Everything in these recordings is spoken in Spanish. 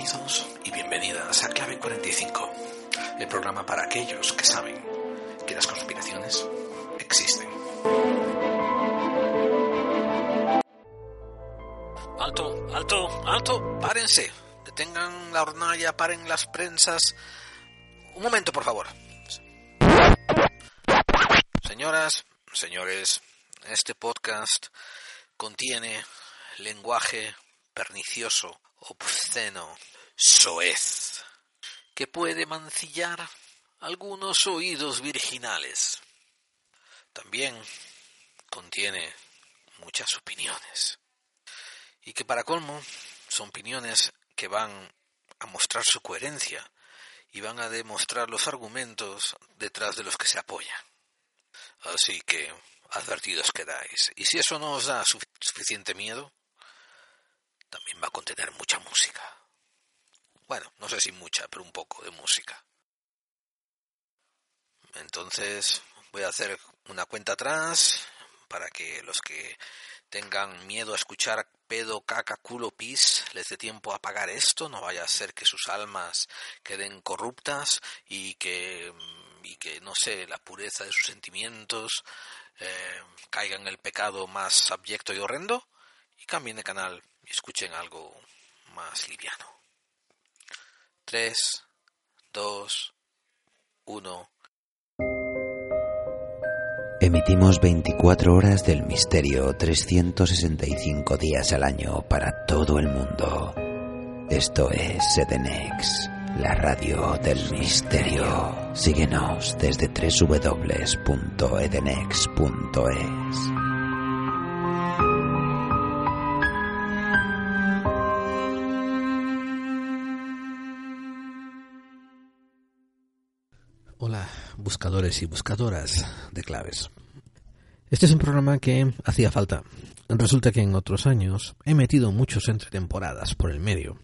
Bienvenidos y bienvenidas a Clave 45, el programa para aquellos que saben que las conspiraciones existen. Alto, alto, alto, párense. Detengan la hornalla, paren las prensas. Un momento, por favor. Señoras, señores, este podcast contiene lenguaje pernicioso, obsceno, soez, que puede mancillar algunos oídos virginales. También contiene muchas opiniones. Y que para colmo son opiniones que van a mostrar su coherencia y van a demostrar los argumentos detrás de los que se apoyan. Así que advertidos quedáis. Y si eso no os da suficiente miedo, también va a contener mucha música. Bueno, no sé si mucha, pero un poco de música. Entonces voy a hacer una cuenta atrás para que los que tengan miedo a escuchar pedo, caca, culo, pis, les dé tiempo a apagar esto, no vaya a ser que sus almas queden corruptas y que, y que no sé, la pureza de sus sentimientos eh, caiga en el pecado más abyecto y horrendo cambien de canal y escuchen algo más liviano. 3, 2, 1. Emitimos 24 horas del misterio 365 días al año para todo el mundo. Esto es Sedenex, la radio del misterio. Síguenos desde www.edenex.es. Hola, buscadores y buscadoras de claves. Este es un programa que hacía falta. Resulta que en otros años he metido muchos entretemporadas por el medio.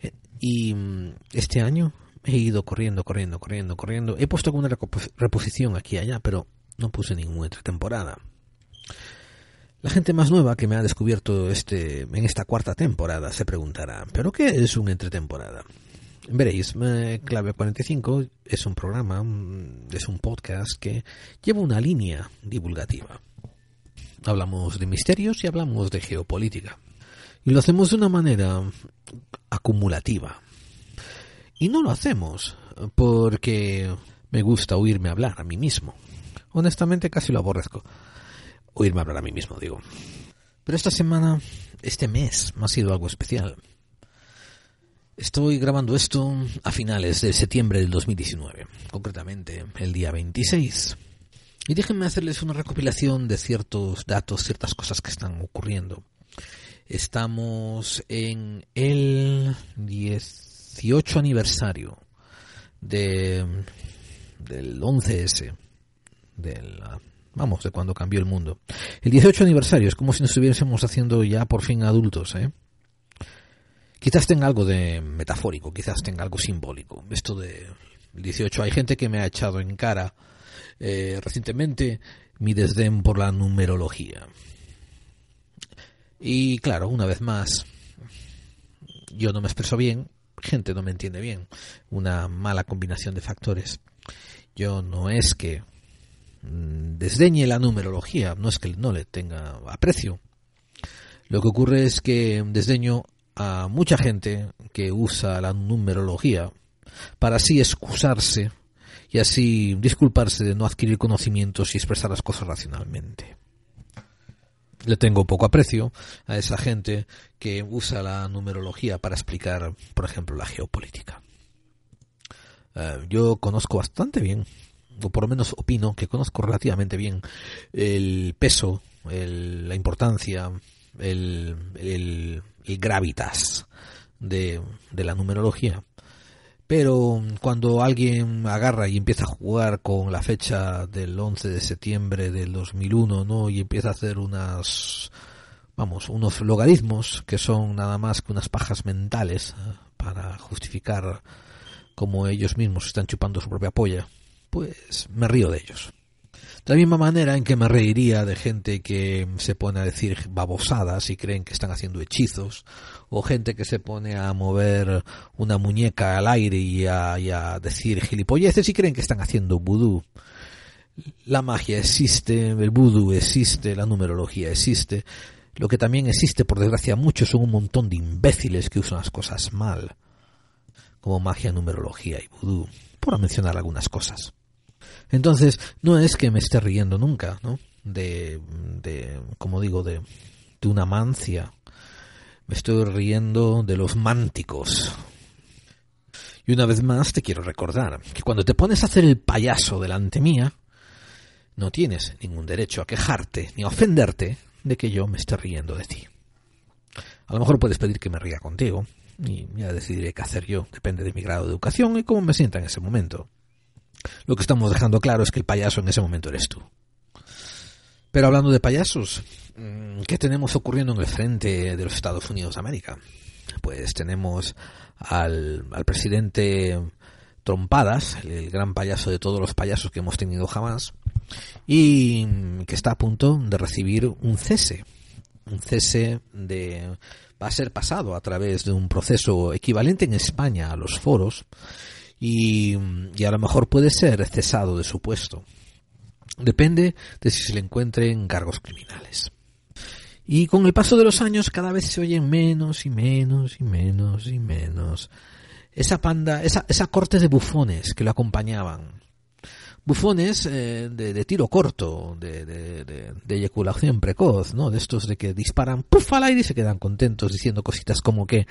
Eh, y mm, este año he ido corriendo, corriendo, corriendo, corriendo. He puesto alguna reposición aquí y allá, pero no puse ninguna entretemporada. La gente más nueva que me ha descubierto este, en esta cuarta temporada se preguntará, ¿pero qué es una entretemporada? Veréis, Clave 45 es un programa, es un podcast que lleva una línea divulgativa. Hablamos de misterios y hablamos de geopolítica. Y lo hacemos de una manera acumulativa. Y no lo hacemos porque me gusta oírme hablar a mí mismo. Honestamente casi lo aborrezco. Oírme hablar a mí mismo, digo. Pero esta semana, este mes, me ha sido algo especial. Estoy grabando esto a finales de septiembre del 2019, concretamente el día 26. Y déjenme hacerles una recopilación de ciertos datos, ciertas cosas que están ocurriendo. Estamos en el 18 aniversario de, del 11S, del, vamos, de cuando cambió el mundo. El 18 aniversario es como si nos estuviésemos haciendo ya por fin adultos, ¿eh? Quizás tenga algo de metafórico, quizás tenga algo simbólico. Esto de 18. Hay gente que me ha echado en cara eh, recientemente mi desdén por la numerología. Y claro, una vez más, yo no me expreso bien, gente no me entiende bien. Una mala combinación de factores. Yo no es que mm, desdeñe la numerología, no es que no le tenga aprecio. Lo que ocurre es que desdeño a mucha gente que usa la numerología para así excusarse y así disculparse de no adquirir conocimientos y expresar las cosas racionalmente. Le tengo poco aprecio a esa gente que usa la numerología para explicar, por ejemplo, la geopolítica. Eh, yo conozco bastante bien, o por lo menos opino que conozco relativamente bien el peso, la importancia, el, el, gravitas de, de la numerología. Pero cuando alguien agarra y empieza a jugar con la fecha del 11 de septiembre del 2001, ¿no? Y empieza a hacer unas, vamos, unos logaritmos que son nada más que unas pajas mentales ¿eh? para justificar cómo ellos mismos están chupando su propia polla, pues me río de ellos. De la misma manera en que me reiría de gente que se pone a decir babosadas y creen que están haciendo hechizos, o gente que se pone a mover una muñeca al aire y a, decir gilipolleces y creen que están haciendo vudú. La magia existe, el vudú existe, la numerología existe. Lo que también existe, por desgracia, mucho son un montón de imbéciles que usan las cosas mal, como magia, numerología y vudú, por mencionar algunas cosas. Entonces, no es que me esté riendo nunca, ¿no? De, de como digo, de, de una mancia. Me estoy riendo de los mánticos. Y una vez más te quiero recordar que cuando te pones a hacer el payaso delante mía, no tienes ningún derecho a quejarte ni a ofenderte de que yo me esté riendo de ti. A lo mejor puedes pedir que me ría contigo, y ya decidiré qué hacer yo, depende de mi grado de educación y cómo me sienta en ese momento. Lo que estamos dejando claro es que el payaso en ese momento eres tú. Pero hablando de payasos, mm, ¿qué tenemos ocurriendo en el frente de los Estados Unidos de América? Pues tenemos al, al presidente Trompadas, el gran payaso de todos los payasos que hemos tenido jamás, y que está a punto de recibir un cese. Un cese de va a ser pasado a través de un proceso equivalente en España a los foros y, a lo mejor puede ser cesado de su puesto. Depende de si se le encuentren cargos criminales. Y con el paso de los años cada vez se oyen menos y menos y menos y menos esa panda, esa, esa corte de bufones que lo acompañaban. Bufones eh, de, tiro corto, de, de, de, eyaculación precoz, ¿no? De estos de que disparan puff al aire y se quedan contentos diciendo cositas como que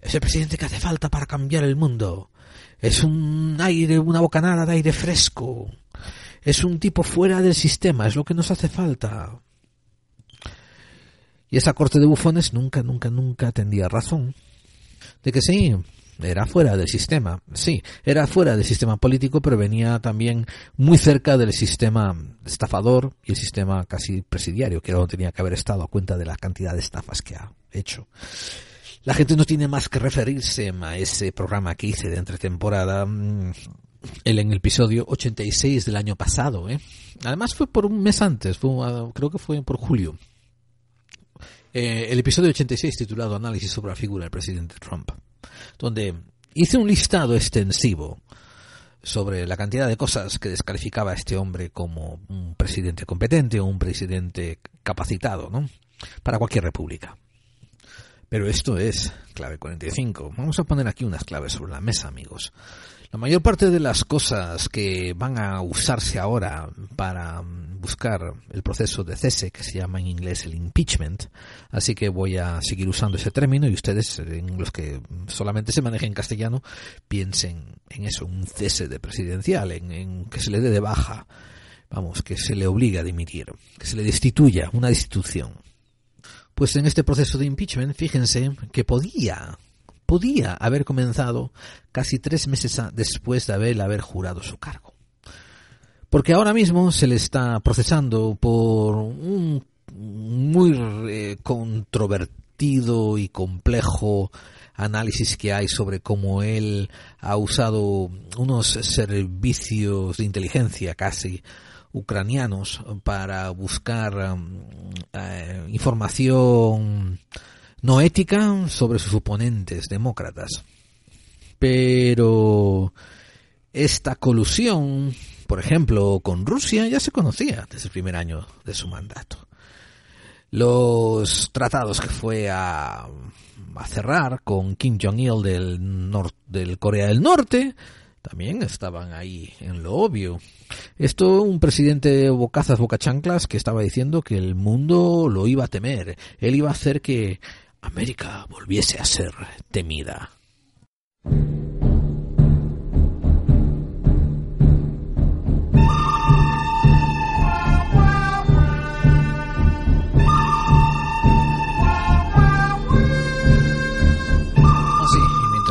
es el presidente que hace falta para cambiar el mundo. Es un aire, una bocanada de aire fresco. Es un tipo fuera del sistema, es lo que nos hace falta. Y esa corte de bufones nunca, nunca, nunca tendría razón. De que sí, era fuera del sistema, sí, era fuera del sistema político, pero venía también muy cerca del sistema estafador y el sistema casi presidiario, que no tenía que haber estado a cuenta de la cantidad de estafas que ha hecho. La gente no tiene más que referirse a ese programa que hice de entretemporada, mm, el en el episodio 86 del año pasado, ¿eh? Además fue por un mes antes, fue, ah, creo que fue por julio. Eh, el episodio 86 titulado Análisis sobre la figura del presidente Trump donde hice un listado extensivo sobre la cantidad de cosas que descalificaba a este hombre como un presidente competente o un presidente capacitado, ¿no? Para cualquier república. Pero esto es clave 45. Vamos a poner aquí unas claves sobre la mesa, amigos. La mayor parte de las cosas que van a usarse ahora para buscar el proceso de cese, que se llama en inglés el impeachment, así que voy a seguir usando ese término y ustedes, en los que solamente se manejen en castellano, piensen en eso, un cese de presidencial, en, en que se le dé de baja, vamos, que se le obliga a dimitir, que se le destituya, una destitución. Pues en este proceso de impeachment, fíjense que podía podía haber comenzado casi tres meses después de haber, jurado su cargo. Porque ahora mismo se le está procesando por un muy eh, controvertido y complejo análisis que hay sobre cómo él ha usado unos servicios de inteligencia casi ucranianos para buscar um, eh, información no ética sobre sus oponentes demócratas. Pero esta colusión, por ejemplo, con Rusia ya se conocía desde el primer año de su mandato. Los tratados que fue a, a cerrar con Kim Jong-il del, del Corea del Norte también estaban ahí en lo obvio. Esto un presidente bocazas bocachanclas que estaba diciendo que el mundo lo iba a temer. Él iba a hacer que América volviese a ser temida.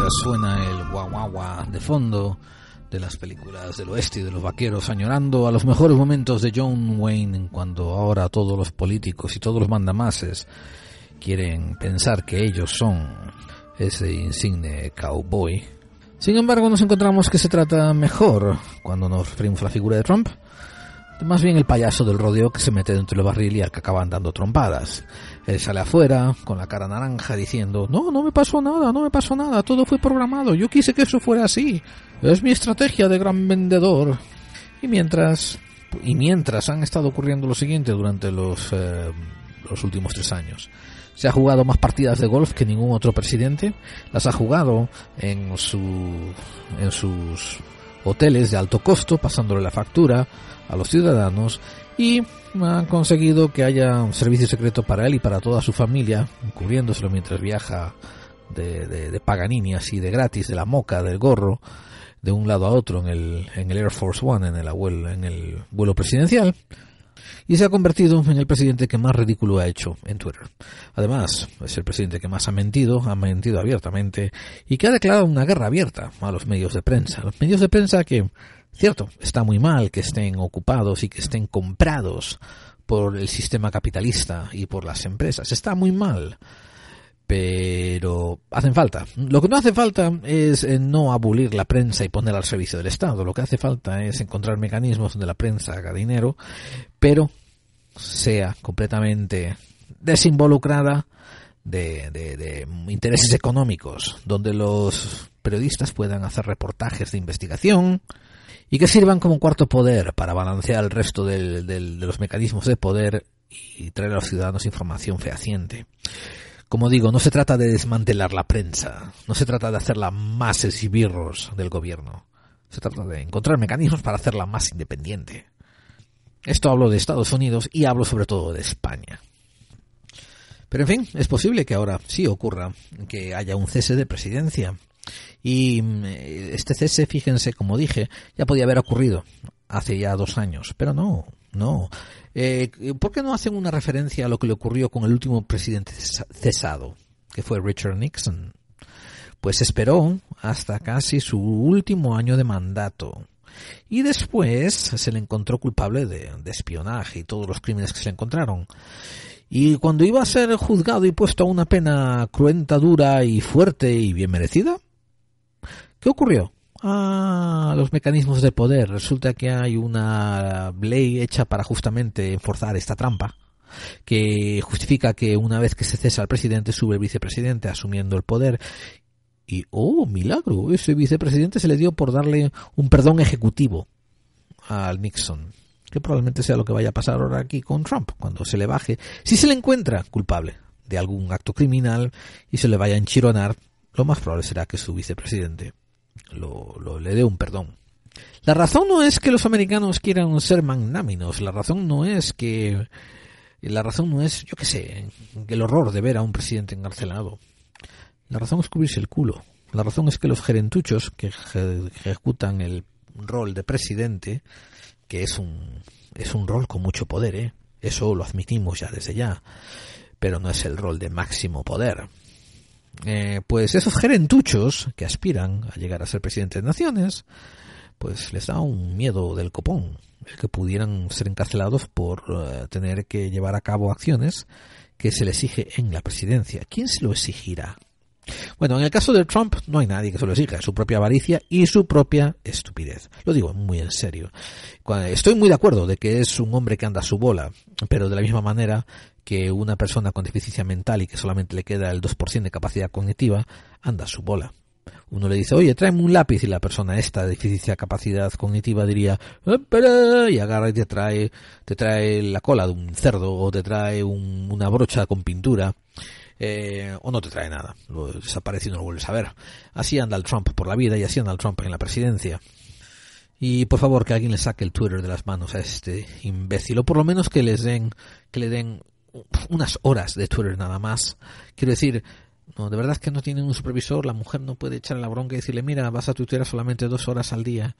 Suena el guau de fondo de las películas del oeste y de los vaqueros, añorando a los mejores momentos de John Wayne, cuando ahora todos los políticos y todos los mandamases quieren pensar que ellos son ese insigne cowboy. Sin embargo, nos encontramos que se trata mejor cuando nos referimos a la figura de Trump, Más bien el payaso del rodeo que se mete dentro del barril y al que acaban dando trompadas. Él sale afuera con la cara naranja diciendo, no, no me pasó nada, no me pasó nada, todo fue programado, yo quise que eso fuera así. Es mi estrategia de gran vendedor. Y mientras, y mientras han estado ocurriendo lo siguiente durante los, eh, los últimos tres años. Se ha jugado más partidas de golf que ningún otro presidente. Las ha jugado en, su, en sus hoteles de alto costo, pasándole la factura a los ciudadanos y han conseguido que haya un servicio secreto para él y para toda su familia, cubriéndoselo mientras viaja de, de, Paganini, así de gratis, de la moca, del gorro, de un lado a otro en el, en el Air Force One, en el, en el vuelo presidencial y se ha convertido en el presidente que más ridículo ha hecho en Twitter. Además, es el presidente que más ha mentido, ha mentido abiertamente y que ha declarado una guerra abierta a los medios de prensa. Los medios de prensa que, cierto, está muy mal que estén ocupados y que estén comprados por el sistema capitalista y por las empresas. Está muy mal pero hacen falta. Lo que no hace falta es eh, no abolir la prensa y ponerla al servicio del Estado. Lo que hace falta es encontrar mecanismos donde la prensa haga dinero, pero sea completamente desinvolucrada de, de, intereses económicos, donde los periodistas puedan hacer reportajes de investigación y que sirvan como cuarto poder para balancear el resto de los mecanismos de poder y traer a los ciudadanos información fehaciente. Como digo, no se trata de desmantelar la prensa, no se trata de hacerla más esbirros del gobierno, se trata de encontrar mecanismos para hacerla más independiente. Esto hablo de Estados Unidos y hablo sobre todo de España. Pero en fin, es posible que ahora sí ocurra que haya un cese de presidencia. Y mm, este cese, fíjense, como dije, ya podía haber ocurrido hace ya dos años. Pero no, no. Eh, ¿Por qué no hacen una referencia a lo que le ocurrió con el último presidente cesado, que fue Richard Nixon? Pues esperó hasta casi su último año de mandato. Y después se le encontró culpable de, de espionaje y todos los crímenes que se le encontraron. Y cuando iba a ser juzgado y puesto a una pena cruenta, dura y fuerte y bien merecida, ¿qué ocurrió? Ah, los mecanismos de poder. Resulta que hay una ley hecha para justamente enforzar esta trampa que justifica que una vez que se cesa al presidente sube el vicepresidente asumiendo el poder y oh milagro ese vicepresidente se le dio por darle un perdón ejecutivo al Nixon que probablemente sea lo que vaya a pasar ahora aquí con Trump cuando se le baje si se le encuentra culpable de algún acto criminal y se le vaya a enchironar lo más probable será que su vicepresidente lo, le dé un perdón. La razón no es que los americanos quieran ser magnáminos, la razón no es que la razón no es, yo qué sé, el horror de ver a un presidente encarcelado. La razón es cubrirse el culo. La razón es que los gerentuchos que ejecutan el rol de presidente, que es un es un rol con mucho poder, ¿eh? Eso lo admitimos ya desde ya, pero no es el rol de máximo poder. Eh, pues esos gerentuchos que aspiran a llegar a ser presidentes de naciones, pues les da un miedo del copón, el que pudieran ser encarcelados por eh, tener que llevar a cabo acciones que se le exige en la presidencia. ¿Quién se lo exigirá? Bueno, en el caso de Trump no hay nadie que se lo exija, su propia avaricia y su propia estupidez. Lo digo muy en serio. Estoy muy de acuerdo de que es un hombre que anda a su bola, pero de la misma manera que una persona con deficiencia mental y que solamente le queda el 2% de capacidad cognitiva, anda su bola. Uno le dice, oye, tráeme un lápiz y la persona esta de deficiencia de capacidad cognitiva diría, y agarra y te trae, te trae la cola de un cerdo o te trae una brocha con pintura. Eh, o no te trae nada, lo desaparece y no lo vuelves a ver. Así anda el Trump por la vida y así anda el Trump en la presidencia. Y por favor que alguien le saque el Twitter de las manos a este imbécil, o por lo menos que les den, que le den unas horas de Twitter nada más. Quiero decir, no, de verdad que no tienen un supervisor, la mujer no puede echarle la bronca y decirle, mira, vas a Twitter solamente dos horas al día,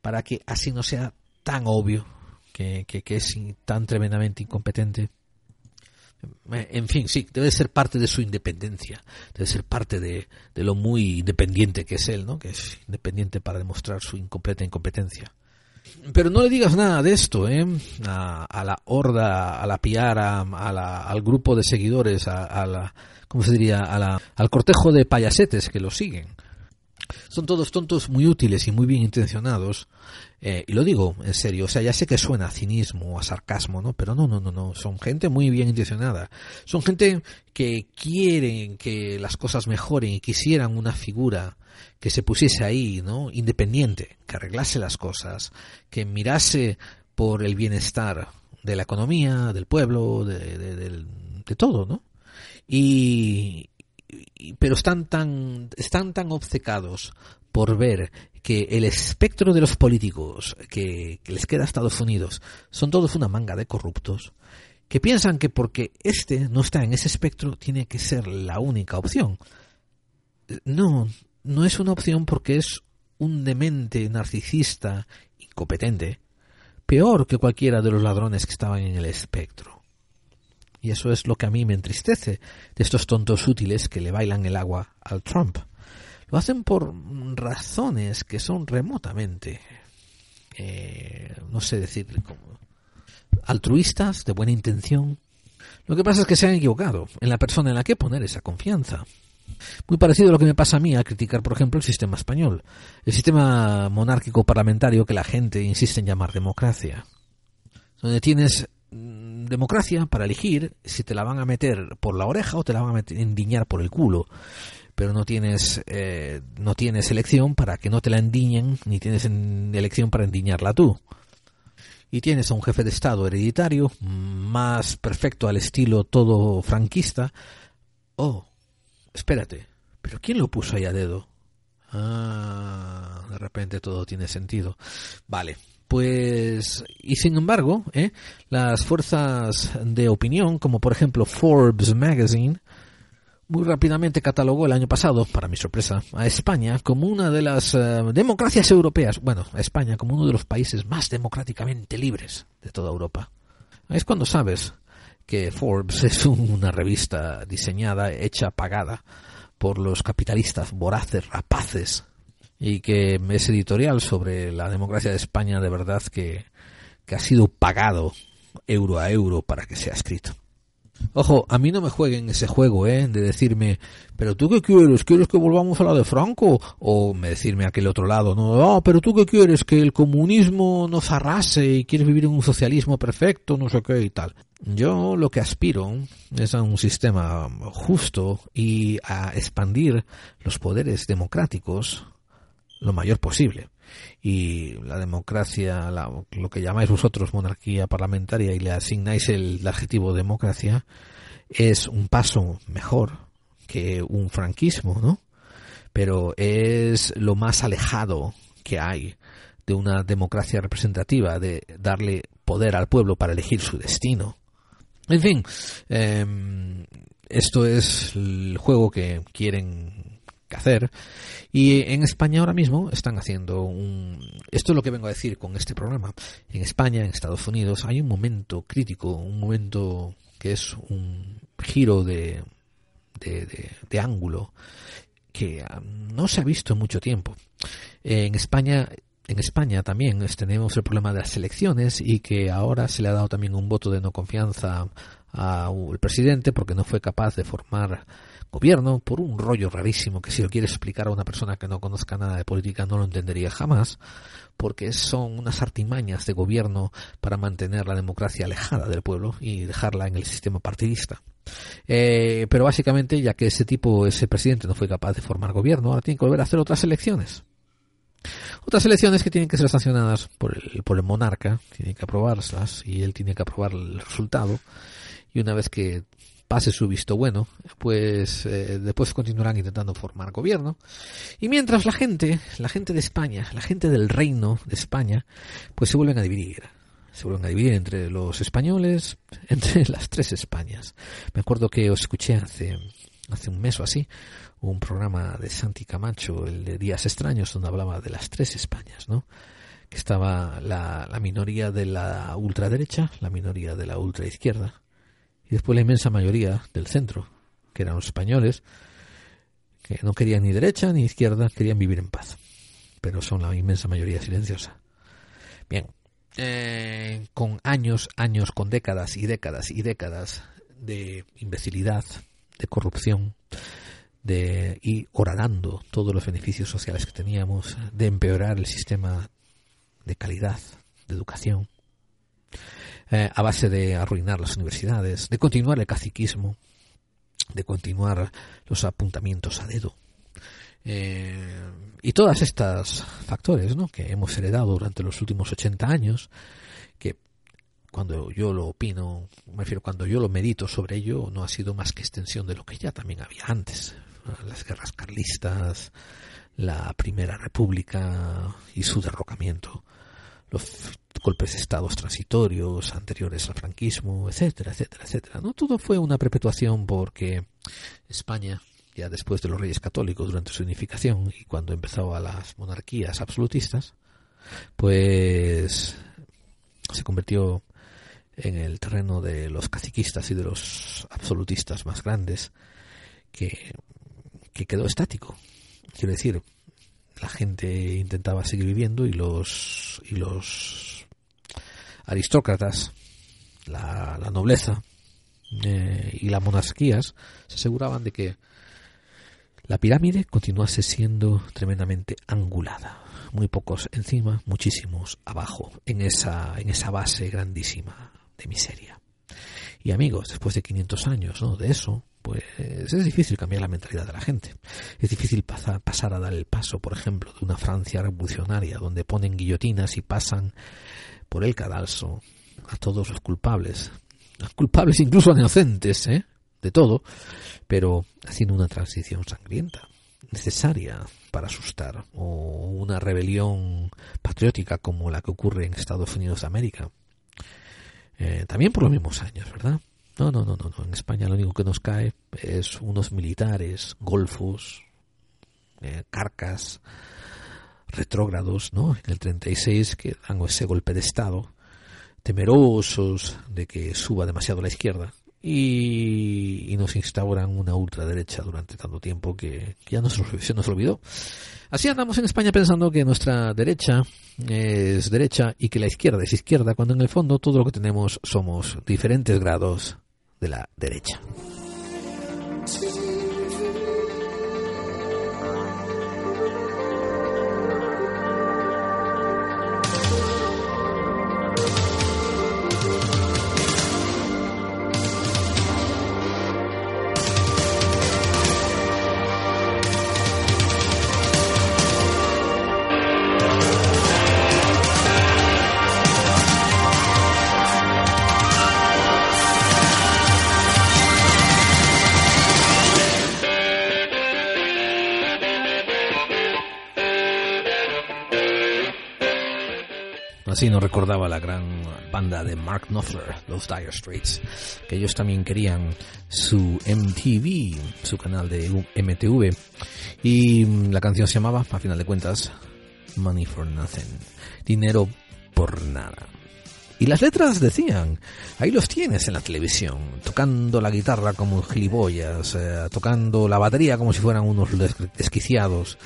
para que así no sea tan obvio que, que, es tan tremendamente incompetente. En fin, sí, debe ser parte de su independencia, debe ser parte de, de lo muy independiente que es él, ¿no? Que es independiente para demostrar su incompleta incompetencia. Pero no le digas nada de esto, ¿eh? A, la horda, a la piara, a al grupo de seguidores, a, la, ¿cómo se diría? A la, al cortejo de payasetes que lo siguen. Son todos tontos muy útiles y muy bien intencionados. Eh, y lo digo en serio, o sea, ya sé que suena a cinismo a sarcasmo, ¿no? Pero no, no, no, no. Son gente muy bien intencionada. Son gente que quieren que las cosas mejoren y quisieran una figura que se pusiese ahí, ¿no? Independiente, que arreglase las cosas, que mirase por el bienestar de la economía, del pueblo, de, de todo, ¿no? Y, pero están tan, están tan obcecados por ver que el espectro de los políticos que, les queda a Estados Unidos son todos una manga de corruptos, que piensan que porque este no está en ese espectro tiene que ser la única opción. No, no es una opción porque es un demente narcisista, incompetente, peor que cualquiera de los ladrones que estaban en el espectro. Y eso es lo que a mí me entristece de estos tontos útiles que le bailan el agua al Trump. Lo hacen por razones que son remotamente, eh, no sé decir, como altruistas, de buena intención. Lo que pasa es que se han equivocado en la persona en la que poner esa confianza. Muy parecido a lo que me pasa a mí a criticar, por ejemplo, el sistema español, el sistema monárquico parlamentario que la gente insiste en llamar democracia, donde tienes democracia para elegir si te la van a meter por la oreja o te la van a endiñar por el culo. Pero no tienes eh, no tienes elección para que no te la endiñen ni tienes elección para endiñarla tú. Y tienes a un jefe de estado hereditario más perfecto al estilo todo franquista. Oh espérate pero quién lo puso ahí a dedo ah de repente todo tiene sentido. Vale pues, y sin embargo, ¿eh? las fuerzas de opinión, como por ejemplo Forbes Magazine, muy rápidamente catalogó el año pasado, para mi sorpresa, a España como una de las eh, democracias europeas, bueno, a España como uno de los países más democráticamente libres de toda Europa. Es cuando sabes que Forbes es una revista diseñada, hecha, pagada por los capitalistas voraces, rapaces, y que es editorial sobre la democracia de España de verdad que, que ha sido pagado euro a euro para que sea escrito. Ojo, a mí no me jueguen ese juego, ¿eh? De decirme, pero tú qué quieres, ¿quieres que volvamos a la de Franco? O me decirme aquel otro lado, no, ah, pero tú qué quieres, que el comunismo nos arrase y quieres vivir en un socialismo perfecto, no sé qué y tal. Yo lo que aspiro es a un sistema justo y a expandir los poderes democráticos lo mayor posible. Y la democracia, lo que llamáis vosotros monarquía parlamentaria y le asignáis el, adjetivo democracia, es un paso mejor que un franquismo, ¿no? Pero es lo más alejado que hay de una democracia representativa, de darle poder al pueblo para elegir su destino. En fin, em, esto es el juego que quieren hacer y en España ahora mismo están haciendo un... Esto es lo que vengo a decir con este programa. En España, en Estados Unidos, hay un momento crítico, un momento que es un giro de, de, ángulo que ah, no se ha visto en mucho tiempo. En España en España también tenemos el problema de las elecciones y que ahora se le ha dado también un voto de no confianza al presidente porque no fue capaz de formar gobierno por un rollo rarísimo que si lo quiere explicar a una persona que no conozca nada de política no lo entendería jamás, porque son unas artimañas de gobierno para mantener la democracia alejada del pueblo y dejarla en el sistema partidista. Eh, pero básicamente, ya que ese tipo, ese presidente no fue capaz de formar gobierno, ahora tiene que volver a hacer otras elecciones. Otras elecciones que tienen que ser sancionadas por el, por el monarca, tiene que aprobarlas y él tiene que aprobar el resultado. Y una vez que pase su visto bueno, pues eh, después continuarán intentando formar gobierno. Y mientras la gente, la gente de España, la gente del reino de España, pues se vuelven a dividir. Se vuelven a dividir entre los españoles, entre las tres Españas. Me acuerdo que os escuché hace, hace un mes o así un programa de Santi Camacho, el de Días Extraños, donde hablaba de las tres Españas, ¿no? Que estaba la, la minoría de la ultraderecha, la minoría de la ultraizquierda, y después la inmensa mayoría del centro, que eran los españoles, que no querían ni derecha ni izquierda, querían vivir en paz. Pero son la inmensa mayoría silenciosa. Bien, eh, con años, años, con décadas y décadas y décadas de imbecilidad, de corrupción, de ir horadando todos los beneficios sociales que teníamos, de empeorar el sistema de calidad de educación, eh, a base de arruinar las universidades, de continuar el caciquismo, de continuar los apuntamientos a dedo. Eh, y todas estas factores ¿no? que hemos heredado durante los últimos 80 años, que cuando yo lo opino, me refiero cuando yo lo medito sobre ello, no ha sido más que extensión de lo que ya también había antes. Las guerras carlistas, la Primera República y su derrocamiento, los golpes de estados transitorios anteriores al franquismo, etcétera, etcétera, etcétera. No todo fue una perpetuación porque España, ya después de los reyes católicos durante su unificación y cuando empezó a las monarquías absolutistas, pues se convirtió en el terreno de los caciquistas y de los absolutistas más grandes que, que quedó estático. Quiero decir, la gente intentaba seguir viviendo y los y los aristócratas, la, nobleza eh, y las monarquías se aseguraban de que la pirámide continuase siendo tremendamente angulada. Muy pocos encima, muchísimos abajo, en esa, en esa base grandísima de miseria. Y amigos, después de 500 años ¿no? de eso, pues es difícil cambiar la mentalidad de la gente. Es difícil pasar, a dar el paso, por ejemplo, de una Francia revolucionaria donde ponen guillotinas y pasan por el cadalso a todos los culpables, culpables incluso a inocentes, ¿eh? de todo, pero haciendo una transición sangrienta, necesaria para asustar, o una rebelión patriótica como la que ocurre en Estados Unidos de América. Eh, también por los mismos años, ¿verdad? No, no, no, no, no. En España lo único que nos cae es unos militares, golfos, eh, carcas, retrógrados, ¿no? En el 36 que dan ese golpe de Estado, temerosos de que suba demasiado la izquierda y, nos instauran una ultraderecha durante tanto tiempo que, ya nos, se nos olvidó. Así andamos en España pensando que nuestra derecha es derecha y que la izquierda es izquierda, cuando en el fondo todo lo que tenemos somos diferentes grados de la derecha. Así nos recordaba la gran banda de Mark Knopfler, los Dire Straits, que ellos también querían su MTV, su canal de MTV, y la canción se llamaba, a final de cuentas, Money for Nothing, dinero por nada. Y las letras decían, ahí los tienes en la televisión, tocando la guitarra como gilipollas, eh, tocando la batería como si fueran unos desquiciados,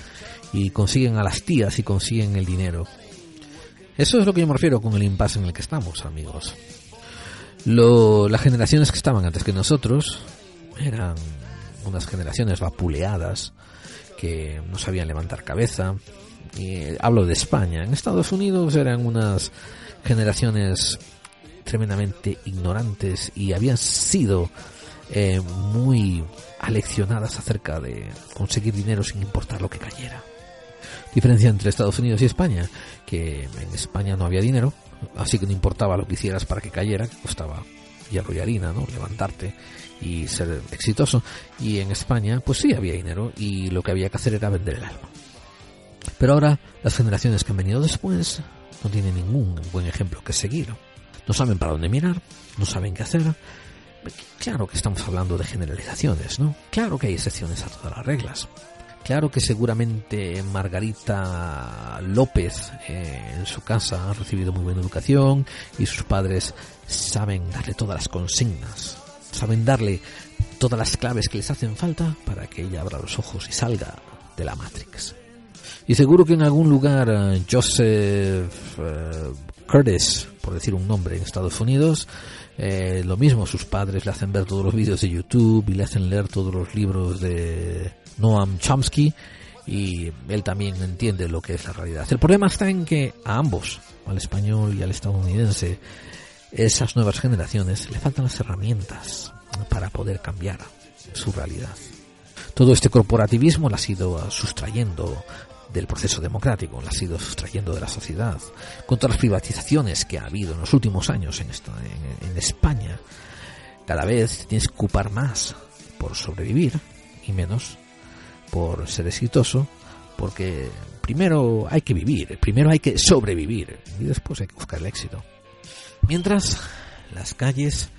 y consiguen a las tías y consiguen el dinero. Eso es lo que yo me refiero con el impasse en el que estamos, amigos. las generaciones que estaban antes que nosotros eran unas generaciones vapuleadas que no sabían levantar cabeza. Y hablo de España. En Estados Unidos eran unas generaciones tremendamente ignorantes y habían sido eh, muy aleccionadas acerca de conseguir dinero sin importar lo que cayera. Diferencia entre Estados Unidos y España, que en España no había dinero, así que no importaba lo que hicieras para que cayera, que costaba hierro y harina, ¿no? Levantarte y ser exitoso. Y en España, pues sí había dinero y lo que había que hacer era vender el alma. Pero ahora las generaciones que han venido después no tienen ningún buen ejemplo que seguir. No saben para dónde mirar, no saben qué hacer. Claro que estamos hablando de generalizaciones, ¿no? Claro que hay excepciones a todas las reglas. Claro que seguramente Margarita López eh, en su casa ha recibido muy buena educación y sus padres saben darle todas las consignas, saben darle todas las claves que les hacen falta para que ella abra los ojos y salga de la Matrix. Y seguro que en algún lugar eh, Joseph eh, Curtis, por decir un nombre, en Estados Unidos, lo mismo sus padres le hacen ver todos los vídeos de YouTube y le hacen leer todos los libros de Noam Chomsky, y él también entiende lo que es la realidad. El problema está en que a ambos, al español y al estadounidense, esas nuevas generaciones le faltan las herramientas para poder cambiar su realidad. Todo este corporativismo la ha ido sustrayendo del proceso democrático, la ha ido sustrayendo de la sociedad, con todas las privatizaciones que ha habido en los últimos años en, en España. Cada vez tienes que ocupar más por sobrevivir y menos por ser exitoso, porque primero hay que vivir, primero hay que sobrevivir y después hay que buscar el éxito. Mientras las calles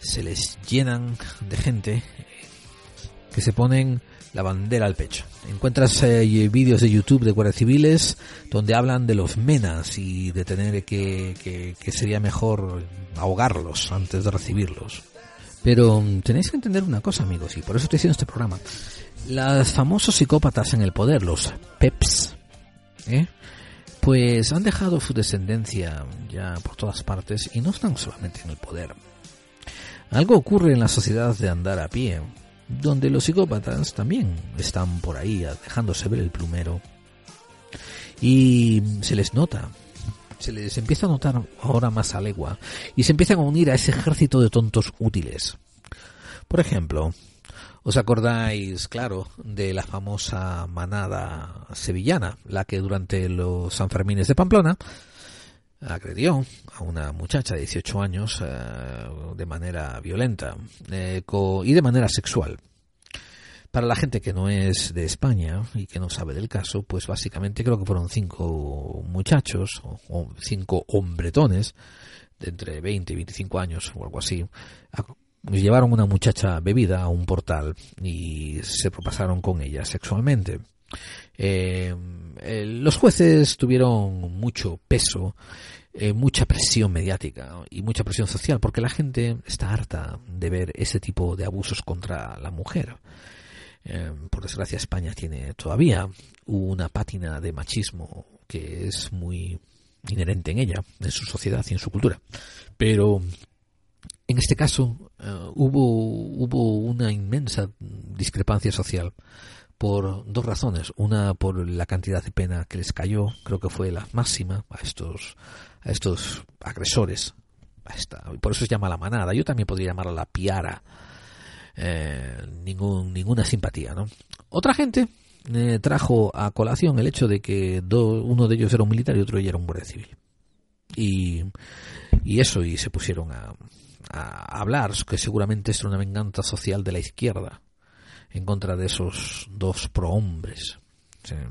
se les llenan de gente que se ponen la bandera al pecho. Encuentras eh, vídeos de YouTube de guardias civiles donde hablan de los menas y de tener que, que, que sería mejor ahogarlos antes de recibirlos. Pero mm, tenéis que entender una cosa, amigos, y por eso estoy haciendo este programa. Los famosos psicópatas en el poder, los PEPs, ¿eh? pues han dejado su descendencia ya por todas partes y no están solamente en el poder. Algo ocurre en la sociedad de andar a pie, donde los psicópatas también están por ahí dejándose ver el plumero. Y se les nota, se les empieza a notar ahora más a legua y se empiezan a unir a ese ejército de tontos útiles. Por ejemplo, ¿os acordáis, claro, de la famosa manada sevillana, la que durante los Sanfermines de Pamplona agredió a una muchacha de 18 años eh, de manera violenta eh, y de manera sexual? Para la gente que no es de España y que no sabe del caso, pues básicamente creo que fueron cinco muchachos o, cinco hombretones de entre 20 y 25 años o algo así. Llevaron una muchacha bebida a un portal y se propasaron con ella sexualmente. Eh, los jueces tuvieron mucho peso, eh, mucha presión mediática y mucha presión social porque la gente está harta de ver ese tipo de abusos contra la mujer. Por desgracia España tiene todavía una pátina de machismo que es muy inherente en ella, en su sociedad y en su cultura. Pero en este caso eh, hubo, hubo una inmensa discrepancia social por dos razones. Una por la cantidad de pena que les cayó, creo que fue la máxima a estos, a estos agresores. A por eso se llama la manada. Yo también podría llamarla la piara eh, ningún, ninguna simpatía. ¿no? Otra gente eh, trajo a colación el hecho de que uno de ellos era un militar y otro ya era un guardia civil. Y, y eso, y se pusieron a, a hablar, que seguramente es una venganza social de la izquierda en contra de esos dos prohombres.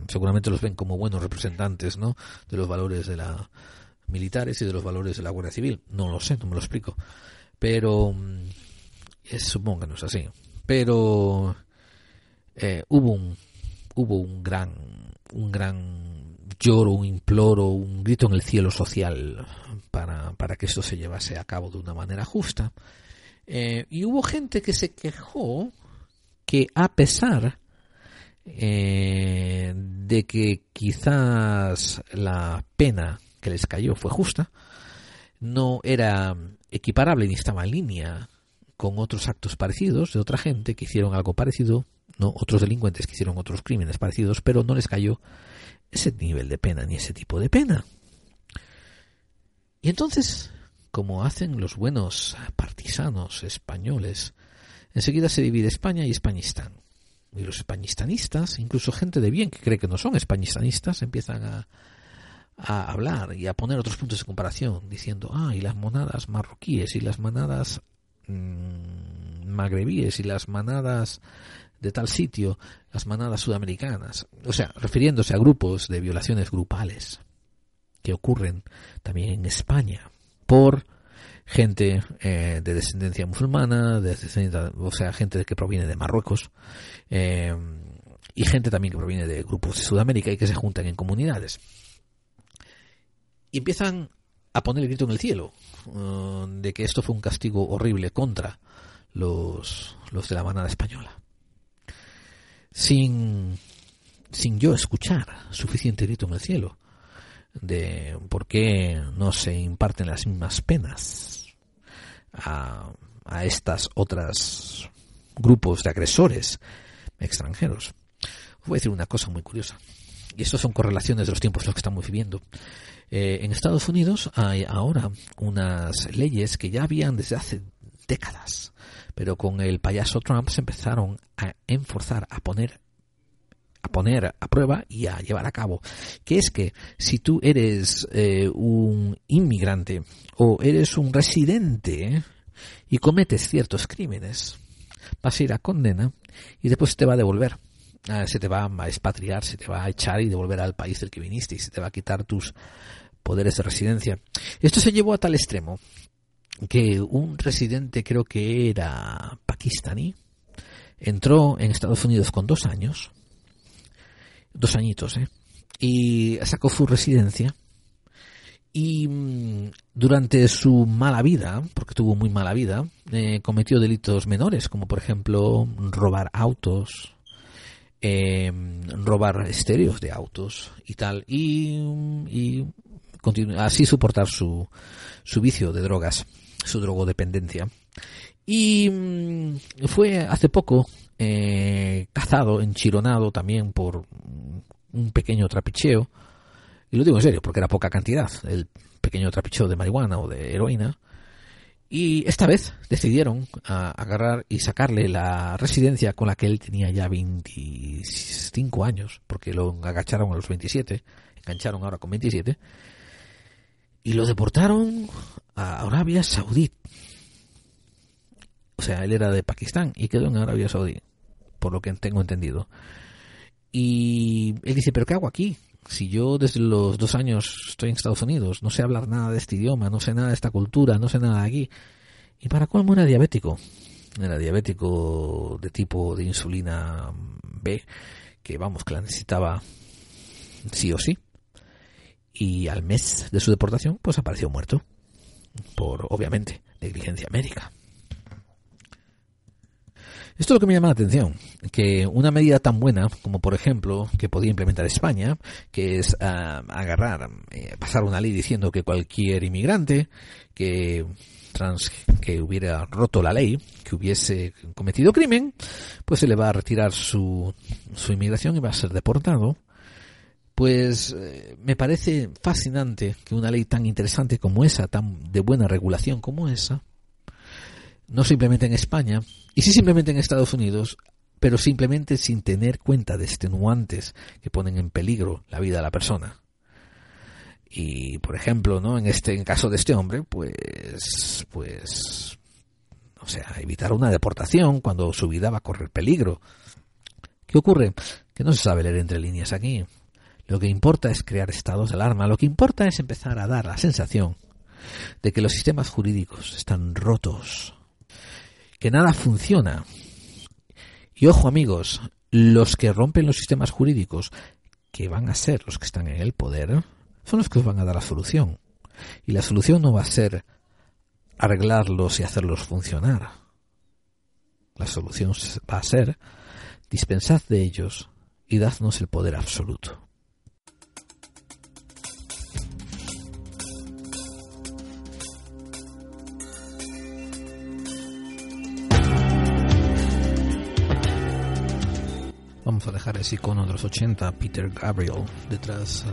seguramente los ven como buenos representantes ¿no? de los valores de la militares y de los valores de la Guardia Civil. No lo sé, no me lo explico. Pero mm, supongo que no es así. Pero eh, hubo un hubo un gran un gran lloro, un imploro, un grito en el cielo social para, para que esto se llevase a cabo de una manera justa. Eh, y hubo gente que se quejó que a pesar eh, de que quizás la pena que les cayó fue justa, no era equiparable ni estaba en línea con otros actos parecidos de otra gente que hicieron algo parecido, no otros delincuentes que hicieron otros crímenes parecidos, pero no les cayó ese nivel de pena ni ese tipo de pena. Y entonces, como hacen los buenos partisanos españoles, enseguida se divide España y Españistán. Y los españistanistas, incluso gente de bien que cree que no son españistanistas, empiezan a, a hablar y a poner otros puntos de comparación, diciendo, ah, y las monadas marroquíes y las manadas Mm, magrebíes y las manadas de tal sitio, las manadas sudamericanas, o sea, refiriéndose a grupos de violaciones grupales que ocurren también en España por gente eh, de descendencia musulmana, de o sea, gente que proviene de Marruecos eh, y gente también que proviene de grupos de Sudamérica y que se juntan en comunidades. Y empiezan a poner el grito en el cielo eh, de que esto fue un castigo horrible contra los, los de la manada española. Sin, sin yo escuchar suficiente grito en el cielo de por qué no se imparten las mismas penas a, a estas otras grupos de agresores extranjeros. Os voy a decir una cosa muy curiosa. Y esto son correlaciones de los tiempos en los que estamos viviendo. Eh, en Estados Unidos hay ahora unas leyes que ya habían desde hace décadas, pero con el payaso Trump se empezaron a enforzar, a poner a poner a prueba y a llevar a cabo, que es que si tú eres eh, un inmigrante o eres un residente y cometes ciertos crímenes, vas a ir a condena y después te va a devolver. Ah, se te va a expatriar, se te va a echar y devolver al país del que viniste y se te va a quitar tus poderes de residencia. Esto se llevó a tal extremo que un residente, creo que era pakistaní, entró en Estados Unidos con dos años, dos añitos, ¿eh? y sacó su residencia y mm, durante su mala vida, porque tuvo muy mala vida, eh, cometió delitos menores, como por ejemplo robar autos, eh, robar estéreos de autos y tal, y, y así soportar su, su vicio de drogas, su drogodependencia. Y mm, fue hace poco eh, cazado, enchironado también por un pequeño trapicheo, y lo digo en serio, porque era poca cantidad, el pequeño trapicheo de marihuana o de heroína, y esta vez decidieron agarrar y sacarle la residencia con la que él tenía ya 25 años, porque lo agacharon a los 27, engancharon ahora con 27, y lo deportaron a Arabia Saudí. O sea, él era de Pakistán y quedó en Arabia Saudí, por lo que tengo entendido. Y él dice, pero ¿qué hago aquí? Si yo desde los dos años estoy en Estados Unidos, no sé hablar nada de este idioma, no sé nada de esta cultura, no sé nada de aquí. Y para colmo era diabético. Era diabético de tipo de insulina B, que vamos, que la necesitaba sí o sí y al mes de su deportación pues apareció muerto por obviamente negligencia médica. Esto es lo que me llama la atención, que una medida tan buena como por ejemplo que podía implementar España, que es ah, agarrar, eh, pasar una ley diciendo que cualquier inmigrante que trans, que hubiera roto la ley, que hubiese cometido crimen, pues se le va a retirar su, su inmigración y va a ser deportado pues eh, me parece fascinante que una ley tan interesante como esa, tan de buena regulación como esa, no simplemente en España, y sí simplemente en Estados Unidos, pero simplemente sin tener cuenta de extenuantes que ponen en peligro la vida de la persona. Y por ejemplo, ¿no? En este en caso de este hombre, pues pues o sea, evitar una deportación cuando su vida va a correr peligro. ¿Qué ocurre? Que no se sabe leer entre líneas aquí. Lo que importa es crear estados de alarma, lo que importa es empezar a dar la sensación de que los sistemas jurídicos están rotos, que nada funciona. Y ojo amigos, los que rompen los sistemas jurídicos, que van a ser los que están en el poder, son los que os van a dar la solución. Y la solución no va a ser arreglarlos y hacerlos funcionar. La solución va a ser dispensad de ellos y dadnos el poder absoluto. Vamos a dejar ese icono de los 80, Peter Gabriel, detrás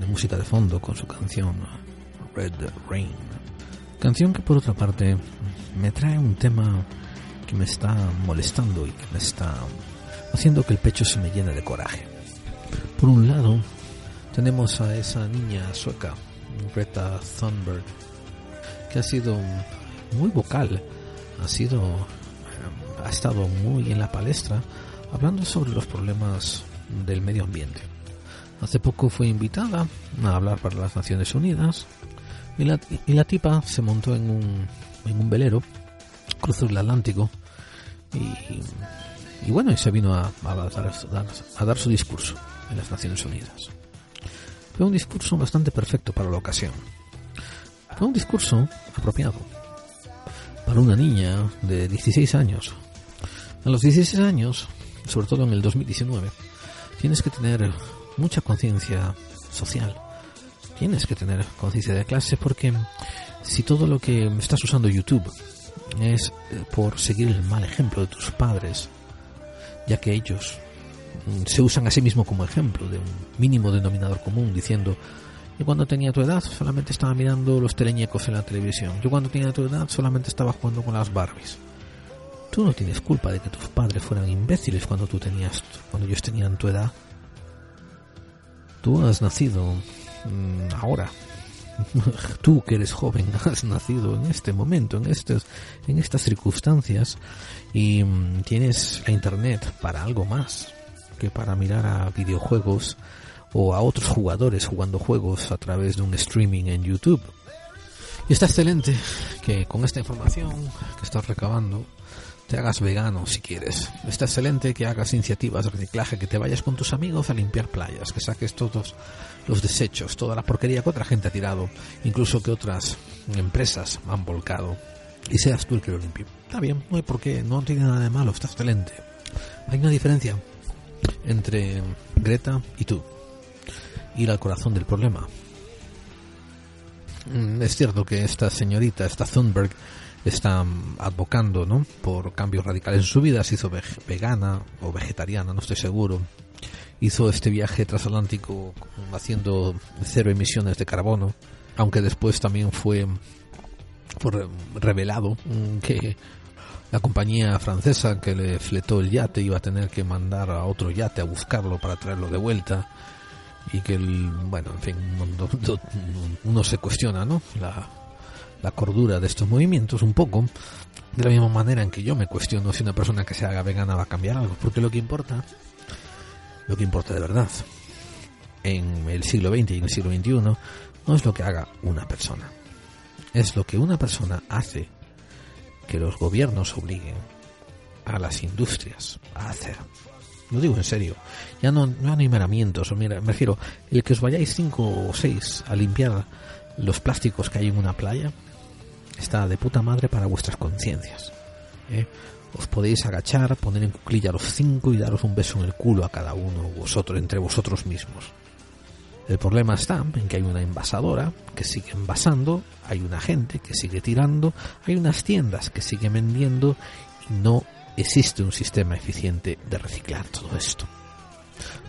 de, música de fondo con su canción Red Rain. Canción que por otra parte me trae un tema que me está molestando y que me está haciendo que el pecho se me llene de coraje. Por un lado, tenemos a esa niña sueca, Greta Thunberg, que ha sido muy vocal, ha sido ha estado muy en la palestra hablando sobre los problemas del medio ambiente. Hace poco fue invitada a hablar para las Naciones Unidas y la, y la tipa se montó en un, en un velero, cruzó el Atlántico y, y bueno, y se vino a, a, dar, a dar su discurso en las Naciones Unidas. Fue un discurso bastante perfecto para la ocasión. Fue un discurso apropiado para una niña de 16 años. A los 16 años sobre todo en el 2019, tienes que tener mucha conciencia social. Tienes que tener conciencia de clase porque si todo lo que estás usando YouTube es eh, por seguir el mal ejemplo de tus padres, ya que ellos mm, se usan a sí mismos como ejemplo de un mínimo denominador común, diciendo yo cuando tenía tu edad solamente estaba mirando los teleñecos en la televisión. Yo cuando tenía tu edad solamente estaba jugando con las Barbies. Tú no tienes culpa de que tus padres fueran imbéciles cuando tú tenías, cuando ellos tenían tu edad. Tú has nacido mm, ahora. Tú que eres joven has nacido en este momento, en estas, en estas circunstancias y mm, tienes la internet para algo más que para mirar a videojuegos o a otros jugadores jugando juegos a través de un streaming en YouTube. Y está excelente que con esta información que estás recabando te hagas vegano si quieres. Está excelente que hagas iniciativas de reciclaje, que te vayas con tus amigos a limpiar playas, que saques todos los desechos, toda la porquería que otra gente ha tirado, incluso que otras empresas han volcado, y seas tú el que lo limpie. Está bien, no hay por qué, no tiene nada de malo, está excelente. Hay una diferencia entre Greta y tú ir al corazón del problema. Mm, es cierto que esta señorita, esta Thunberg, está mm, advocando ¿no? por cambios radicales en su vida. Se hizo vegana o vegetariana, no estoy seguro. Hizo este viaje transatlántico haciendo cero emisiones de carbono, aunque después también fue, fue revelado que la compañía francesa que le fletó el yate iba a tener que mandar a otro yate a buscarlo para traerlo de vuelta y que, el, bueno, en fin, uno se cuestiona, ¿no? La, la cordura de estos movimientos un poco, de la misma manera en que yo me cuestiono si una persona que se haga vegana va a cambiar algo, porque lo que importa, lo que importa de verdad, en el siglo XX y en el siglo XXI, no es lo que haga una persona, es lo que una persona hace que los gobiernos obliguen a las industrias a hacer. Lo digo en serio. Ya no, no animaramientos. Mira, me refiero, el que os vayáis cinco o seis a limpiar los plásticos que hay en una playa está de puta madre para vuestras conciencias. ¿eh? Os podéis agachar, poner en cuclilla a los cinco y daros un beso en el culo a cada uno vosotros, entre vosotros mismos. El problema está en que hay una envasadora que sigue envasando, hay una gente que sigue tirando, hay unas tiendas que siguen vendiendo y no existe un sistema eficiente de reciclar todo esto.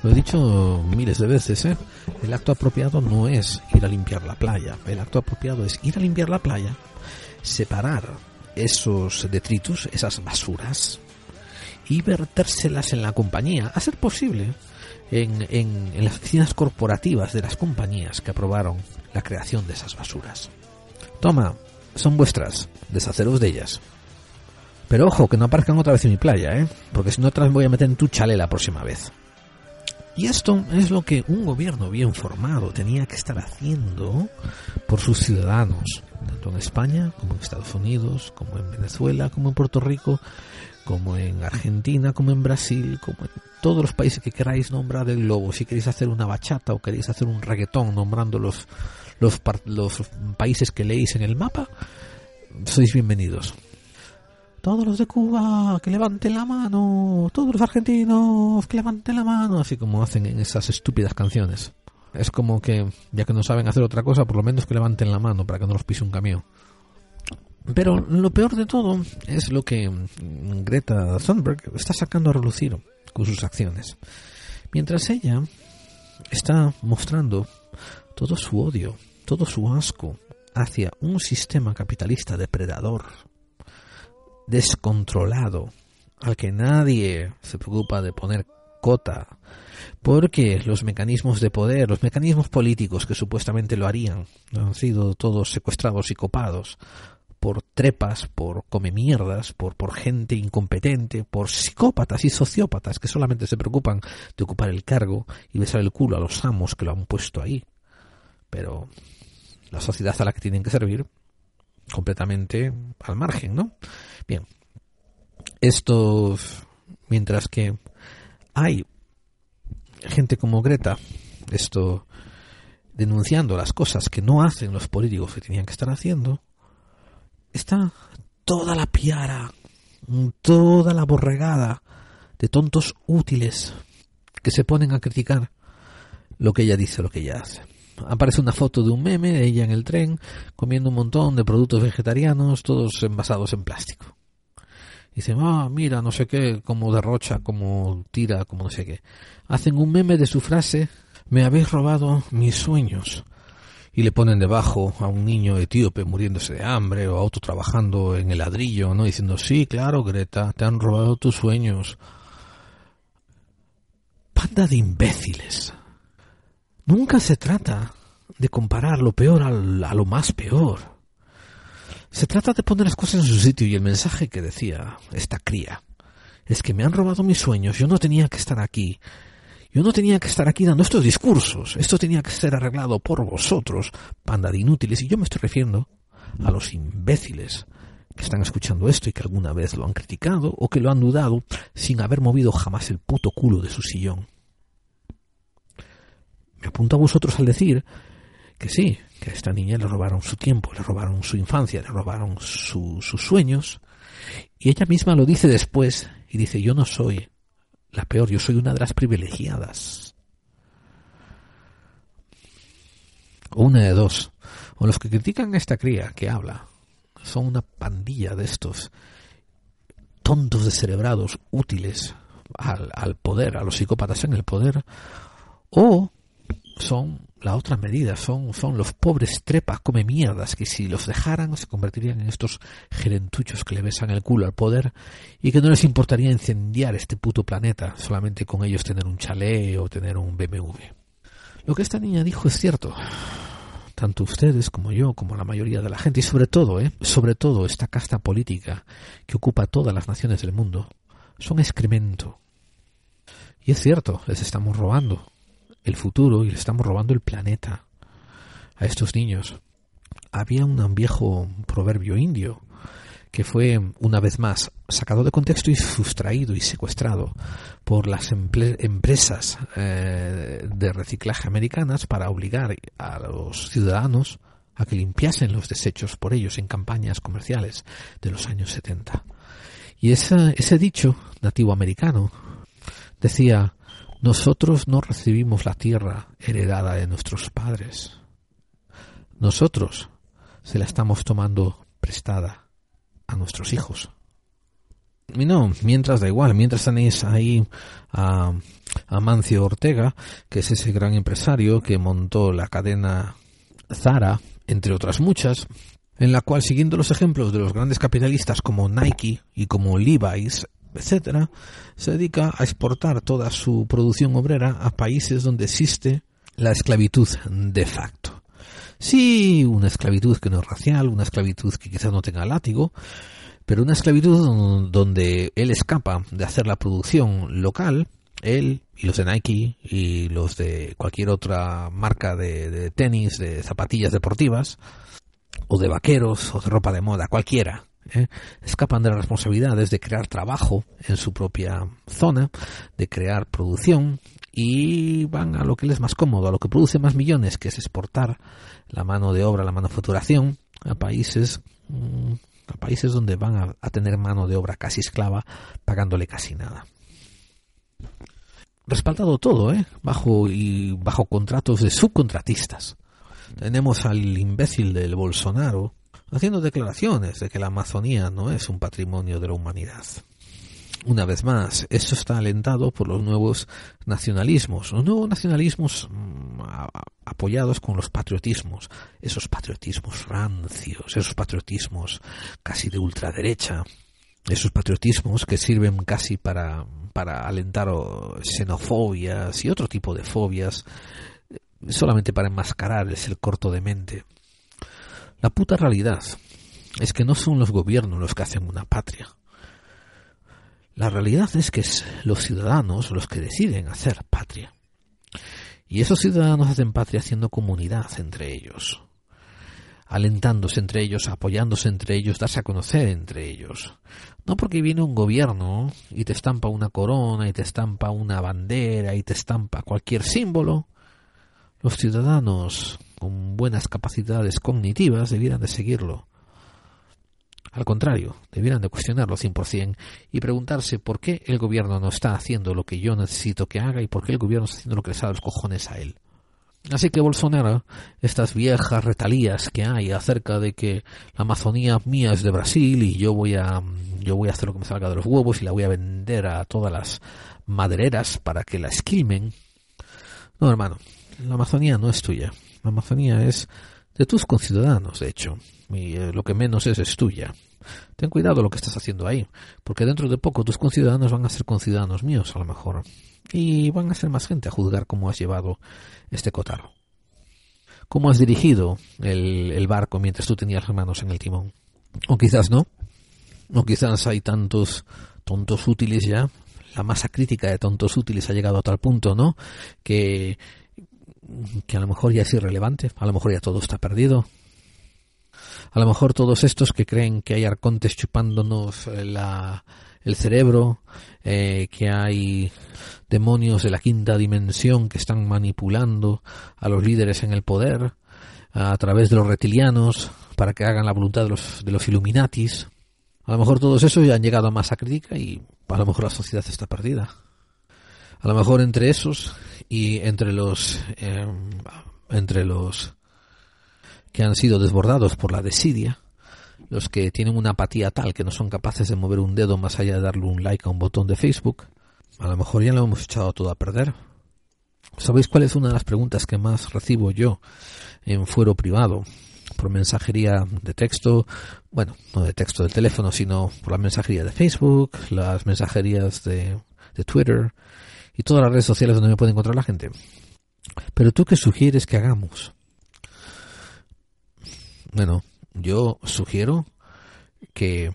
Lo he dicho miles de veces, ¿eh? El acto apropiado no es ir a limpiar la playa. El acto apropiado es ir a limpiar la playa, separar esos detritus, esas basuras, y vertérselas en la compañía, a ser posible, en, en las oficinas corporativas de las compañías que aprobaron la creación de esas basuras. Toma, son vuestras, deshaceros de ellas. Pero ojo, que no aparezcan otra vez en mi playa, ¿eh? Porque si no, otra vez voy a meter en tu chale la próxima vez. Y esto es lo que un gobierno bien formado tenía que estar haciendo por sus ciudadanos, tanto en España como en Estados Unidos, como en Venezuela, como en Puerto Rico, como en Argentina, como en Brasil, como en todos los países que queráis nombrar del globo. Si queréis hacer una bachata o queréis hacer un reggaetón nombrando los, los, los países que leéis en el mapa, sois bienvenidos todos los de Cuba, que levanten la mano, todos los argentinos, que levanten la mano, así como hacen en esas estúpidas canciones. Es como que, ya que no saben hacer otra cosa, por lo menos que levanten la mano para que no los pise un camión. Pero lo peor de todo es lo que Greta Thunberg está sacando a relucir con sus acciones. Mientras ella está mostrando todo su odio, todo su asco hacia un sistema capitalista depredador descontrolado al que nadie se preocupa de poner cota, porque los mecanismos de poder, los mecanismos políticos que supuestamente lo harían, han sido todos secuestrados y copados por trepas, por come mierdas, por, por gente incompetente, por psicópatas y sociópatas que solamente se preocupan de ocupar el cargo y besar el culo a los amos que lo han puesto ahí. Pero la sociedad a la que tienen que servir completamente al margen, ¿no? Bien, esto, mientras que hay gente como Greta, esto, denunciando las cosas que no hacen los políticos que tenían que estar haciendo, está toda la piara, toda la borregada de tontos útiles que se ponen a criticar lo que ella dice, lo que ella hace aparece una foto de un meme de ella en el tren comiendo un montón de productos vegetarianos, todos envasados en plástico. Dicen, ah, mira, no sé qué, como derrocha, como tira, como no sé qué. Hacen un meme de su frase, me habéis robado mis sueños. Y le ponen debajo a un niño etíope muriéndose de hambre o a otro trabajando en el ladrillo, ¿no? Diciendo, sí, claro, Greta, te han robado tus sueños. Panda de imbéciles. Nunca se trata de comparar lo peor a lo más peor. Se trata de poner las cosas en su sitio y el mensaje que decía esta cría es que me han robado mis sueños, yo no tenía que estar aquí. Yo no tenía que estar aquí dando estos discursos. Esto tenía que ser arreglado por vosotros, panda de inútiles. Y yo me estoy refiriendo a los imbéciles que están escuchando esto y que alguna vez lo han criticado o que lo han dudado sin haber movido jamás el puto culo de su sillón. Apunto a vosotros al decir que sí, que a esta niña le robaron su tiempo, le robaron su infancia, le robaron sus sueños. Y ella misma lo dice después y dice, yo no soy la peor, yo soy una de las privilegiadas. O una de dos. O los que critican a esta cría que habla son una pandilla de estos tontos descerebrados útiles al, al poder, a los psicópatas en el poder, o son la otra medida, son, son los pobres trepas come mierdas que si los dejaran se convertirían en estos gerentuchos que le besan el culo al poder y que no les importaría incendiar este puto planeta solamente con ellos tener un chalet o tener un BMW. Lo que esta niña dijo es cierto. Tanto ustedes como yo, como la mayoría de la gente, y sobre todo, ¿eh? sobre todo esta casta política que ocupa todas las naciones del mundo, son excremento. Y es cierto, les estamos robando el futuro y le estamos robando el planeta a estos niños. Había un viejo proverbio indio que fue una vez más sacado de contexto y sustraído y secuestrado por las empresas eh, de reciclaje americanas para obligar a los ciudadanos a que limpiasen los desechos por ellos en campañas comerciales de los años 70. Y ese dicho nativo americano decía nosotros no recibimos la tierra heredada de nuestros padres. Nosotros se la estamos tomando prestada a nuestros hijos. Y no, mientras da igual, mientras tenéis ahí a, a Mancio Ortega, que es ese gran empresario que montó la cadena Zara, entre otras muchas, en la cual, siguiendo los ejemplos de los grandes capitalistas como Nike y como Levi's, etcétera, se dedica a exportar toda su producción obrera a países donde existe la esclavitud de facto. Sí, una esclavitud que no es racial, una esclavitud que quizás no tenga látigo, pero una esclavitud donde él escapa de hacer la producción local, él y los de Nike y los de cualquier otra marca de, de tenis, de zapatillas deportivas, o de vaqueros, o de ropa de moda, cualquiera, ¿eh? escapan de las responsabilidades de crear trabajo en su propia zona, de crear producción y van a lo que les es más cómodo, a lo que produce más millones, que es exportar la mano de obra, la manufacturación a países mm, a países donde van a, tener mano de obra casi esclava, pagándole casi nada respaldado todo, ¿eh? Bajo y bajo contratos de subcontratistas. Tenemos al imbécil del Bolsonaro haciendo declaraciones de que la Amazonía no es un patrimonio de la humanidad. Una vez más, esto está alentado por los nuevos nacionalismos, los nuevos nacionalismos mm, apoyados con los patriotismos, esos patriotismos rancios, esos patriotismos casi de ultraderecha, esos patriotismos que sirven casi para, para alentar xenofobias y otro tipo de fobias, eh, solamente para enmascarar el corto de mente. La puta realidad es que no son los gobiernos los que hacen una patria. La realidad es que es los ciudadanos los que deciden hacer patria. Y esos ciudadanos hacen patria haciendo comunidad entre ellos, alentándose entre ellos, apoyándose entre ellos, darse a conocer entre ellos. No porque viene un gobierno y te estampa una corona y te estampa una bandera y te estampa cualquier símbolo. Los ciudadanos con buenas capacidades cognitivas debieran de seguirlo. Al contrario, debieran de cuestionarlo 100% y preguntarse por qué el gobierno no está haciendo lo que yo necesito que haga y por qué el gobierno está haciendo lo que le sale los cojones a él. Así que Bolsonaro, estas viejas retalías que hay acerca de que la Amazonía mía es de Brasil y yo voy a yo voy a hacer lo que me salga de los huevos y la voy a vender a todas las madereras para que la esquilmen. No, hermano, la Amazonía no es tuya. La Amazonía es de tus conciudadanos, de hecho, y eh, lo que menos es es tuya. Ten cuidado lo que estás haciendo ahí, porque dentro de poco tus conciudadanos van a ser conciudadanos míos, a lo mejor, y van a ser más gente a juzgar cómo has llevado este cotarro. Cómo has dirigido el, el barco mientras tú tenías las manos en el timón. O quizás no. O quizás hay tantos tontos útiles ya. La masa crítica de tontos útiles ha llegado a tal punto, ¿no? Que, que a lo mejor ya es irrelevante, a lo mejor ya todo está perdido, a lo mejor todos estos que creen que hay arcontes chupándonos eh, la, el cerebro, eh, que hay demonios de la quinta dimensión que están manipulando a los líderes en el poder a través de los reptilianos para que hagan la voluntad de los, de los Illuminatis. A lo mejor todos esos ya han llegado a masa crítica y a lo mejor la sociedad está perdida. A lo mejor entre esos y entre los eh, entre los que han sido desbordados por la desidia, los que tienen una apatía tal que no son capaces de mover un dedo más allá de darle un like a un botón de Facebook, a lo mejor ya lo hemos echado todo a perder. ¿Sabéis cuál es una de las preguntas que más recibo yo en fuero privado? Por mensajería de texto, bueno, no de texto del teléfono, sino por la mensajería de Facebook, las mensajerías de, de Twitter y todas las redes sociales donde me puede encontrar la gente. Pero tú qué sugieres que hagamos? Bueno, yo sugiero que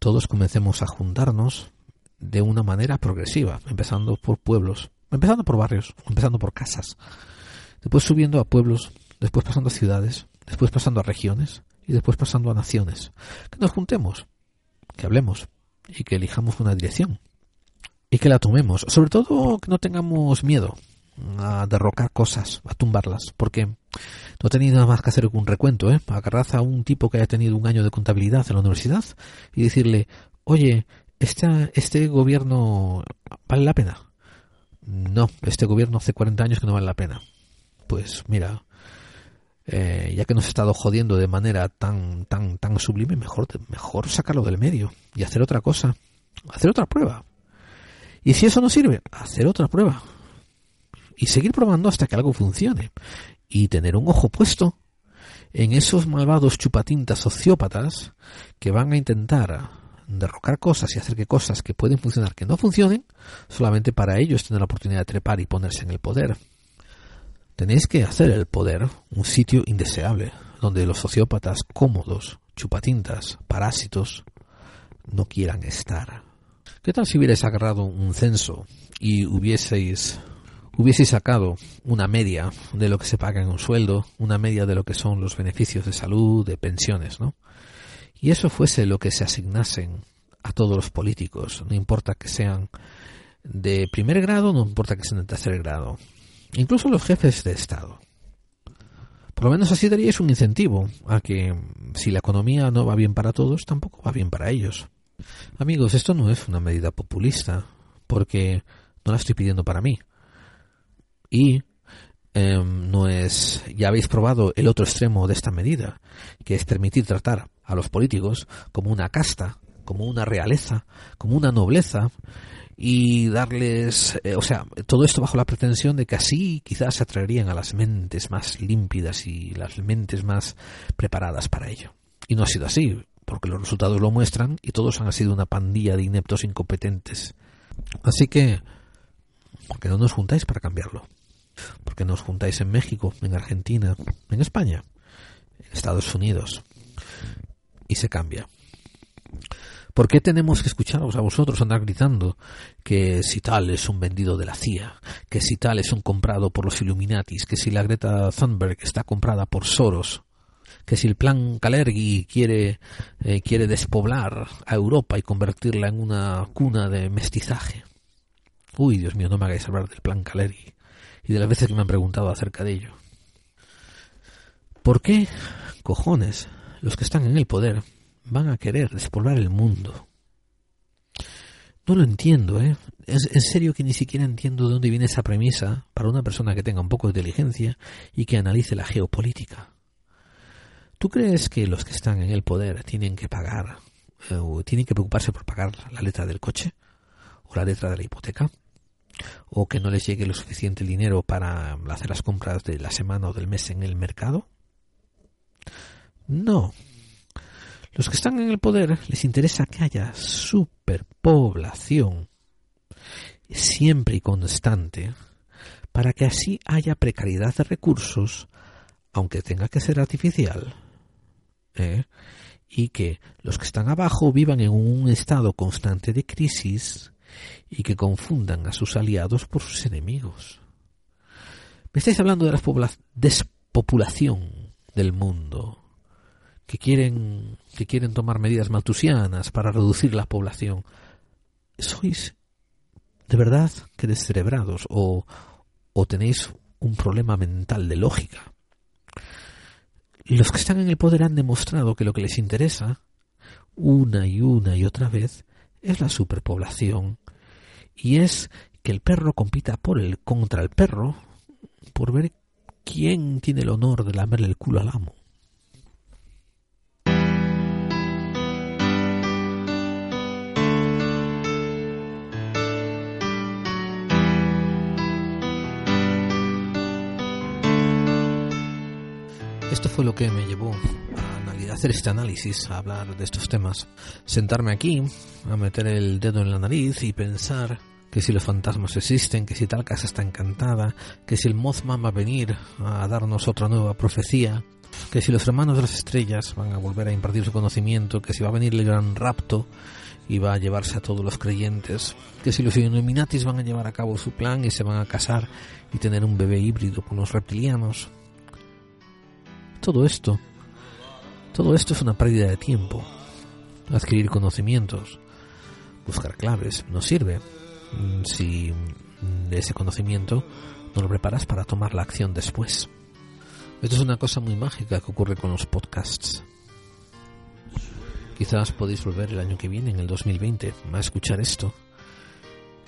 todos comencemos a juntarnos de una manera progresiva, empezando por pueblos, empezando por barrios, empezando por casas, después subiendo a pueblos, después pasando a ciudades, después pasando a regiones y después pasando a naciones. Que nos juntemos, que hablemos y que elijamos una dirección y que la tomemos. Sobre todo que no tengamos miedo a derrocar cosas, a tumbarlas, porque no tenéis nada más que hacer un recuento, ¿eh? Agarrad a un tipo que haya tenido un año de contabilidad en la universidad y decirle, oye, ¿este, este gobierno vale la pena? No, este gobierno hace 40 años que no vale la pena. Pues mira, eh, ya que nos ha estado jodiendo de manera tan, tan, tan sublime, mejor, mejor sacarlo del medio y hacer otra cosa, hacer otra prueba. Y si eso no sirve, hacer otra prueba y seguir probando hasta que algo funcione y tener un ojo puesto en esos malvados chupatintas sociópatas que van a intentar derrocar cosas y hacer que cosas que pueden funcionar que no funcionen, solamente para ellos tener la oportunidad de trepar y ponerse en el poder. Tenéis que hacer el poder un sitio indeseable, donde los sociópatas cómodos, chupatintas, parásitos, no quieran estar. ¿Qué tal si hubierais agarrado un censo y hubieseis hubiese sacado una media de lo que se paga en un sueldo, una media de lo que son los beneficios de salud, de pensiones, ¿no? Y eso fuese lo que se asignasen a todos los políticos, no importa que sean de primer grado, no importa que sean de tercer grado, incluso los jefes de Estado. Por lo menos así daríais un incentivo a que si la economía no va bien para todos, tampoco va bien para ellos. Amigos, esto no es una medida populista, porque no la estoy pidiendo para mí. Y em, no es ya habéis probado el otro extremo de esta medida que es permitir tratar a los políticos como una casta como una realeza como una nobleza y darles eh, o sea todo esto bajo la pretensión de que así quizás se atraerían a las mentes más límpidas y las mentes más preparadas para ello. Y no ha sido así porque los resultados lo muestran y todos han sido una pandilla de ineptos incompetentes así que ¿por qué no nos juntáis para cambiarlo? porque nos juntáis en México, en Argentina, en España, en Estados Unidos, y se cambia. ¿Por qué tenemos que escucharos a vosotros andar gritando que si tal es un vendido de la CIA, que si tal es un comprado por los Illuminatis, que si la Greta Thunberg está comprada por Soros, que si el plan Kalergi quiere, eh, quiere despoblar a Europa y convertirla en una cuna de mestizaje? Uy, Dios mío, no me hagáis hablar del plan Kalergi y de las veces que me han preguntado acerca de ello. ¿Por qué, cojones, los que están en el poder van a querer despoblar el mundo? No lo entiendo, ¿eh? Es en serio que ni siquiera entiendo de dónde viene esa premisa para una persona que tenga un poco de inteligencia y que analice la geopolítica. ¿Tú crees que los que están en el poder tienen que pagar eh, o tienen que preocuparse por pagar la letra del coche o la letra de la hipoteca? ¿O que no les llegue lo suficiente dinero para hacer las compras de la semana o del mes en el mercado? No. Los que están en el poder les interesa que haya superpoblación siempre y constante para que así haya precariedad de recursos, aunque tenga que ser artificial, ¿eh? y que los que están abajo vivan en un estado constante de crisis y que confundan a sus aliados por sus enemigos. Me estáis hablando de la despopulación del mundo, que quieren, que quieren tomar medidas maltusianas para reducir la población. ¿Sois de verdad que descerebrados o, o tenéis un problema mental de lógica? Los que están en el poder han demostrado que lo que les interesa, una y una y otra vez, es la superpoblación y es que el perro compita por el contra el perro por ver quién tiene el honor de lamerle el culo al amo. Esto fue lo que me llevó a hacer este análisis, a hablar de estos temas. Sentarme aquí, a meter el dedo en la nariz y pensar que si los fantasmas existen, que si tal casa está encantada, que si el Mothman va a venir a darnos otra nueva profecía, que si los hermanos de las estrellas van a volver a impartir su conocimiento, que si va a venir el gran rapto y va a llevarse a todos los creyentes, que si los Illuminatis van a llevar a cabo su plan y se van a casar y tener un bebé híbrido con los reptilianos, todo esto, todo esto es una pérdida de tiempo. Adquirir conocimientos, buscar claves, no sirve mm, si ese conocimiento no lo preparas para tomar la acción después. Esto es una cosa muy mágica que ocurre con los podcasts. Quizás podéis volver el año que viene, en el 2020, a escuchar esto.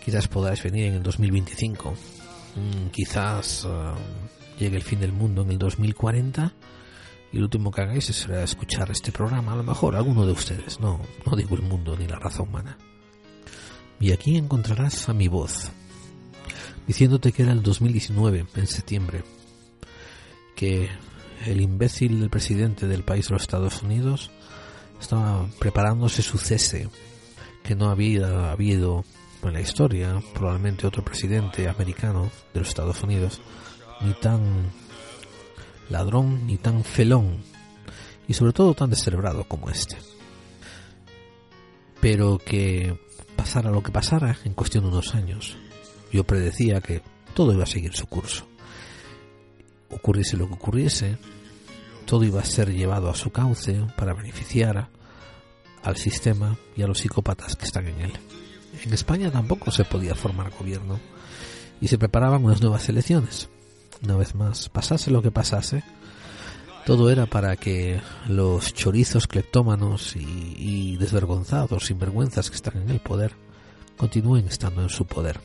Quizás podáis venir en el 2025. Mm, quizás ah, llegue el fin del mundo en el 2040 y lo último que hagáis será escuchar este programa, a lo mejor alguno de ustedes, no, no digo el mundo ni la raza humana. Y aquí encontrarás a mi voz, diciéndote que era el 2019, en septiembre, que el imbécil del presidente del país de los Estados Unidos estaba preparándose su cese, que no había habido en la historia probablemente otro presidente americano de los Estados Unidos ni tan ladrón ni tan felón, y sobre todo tan descerebrado como este. Pero que pasara lo que pasara en cuestión de unos años, yo predecía que todo iba a seguir su curso. Ocurriese lo que ocurriese, todo iba a ser llevado a su cauce para beneficiar al sistema y a los psicópatas que están en él. En España tampoco se podía formar gobierno y se preparaban unas nuevas elecciones una vez más, pasase lo que pasase, todo era para que los chorizos cleptómanos y, y desvergonzados, sinvergüenzas que están en el poder, continúen estando en su poder.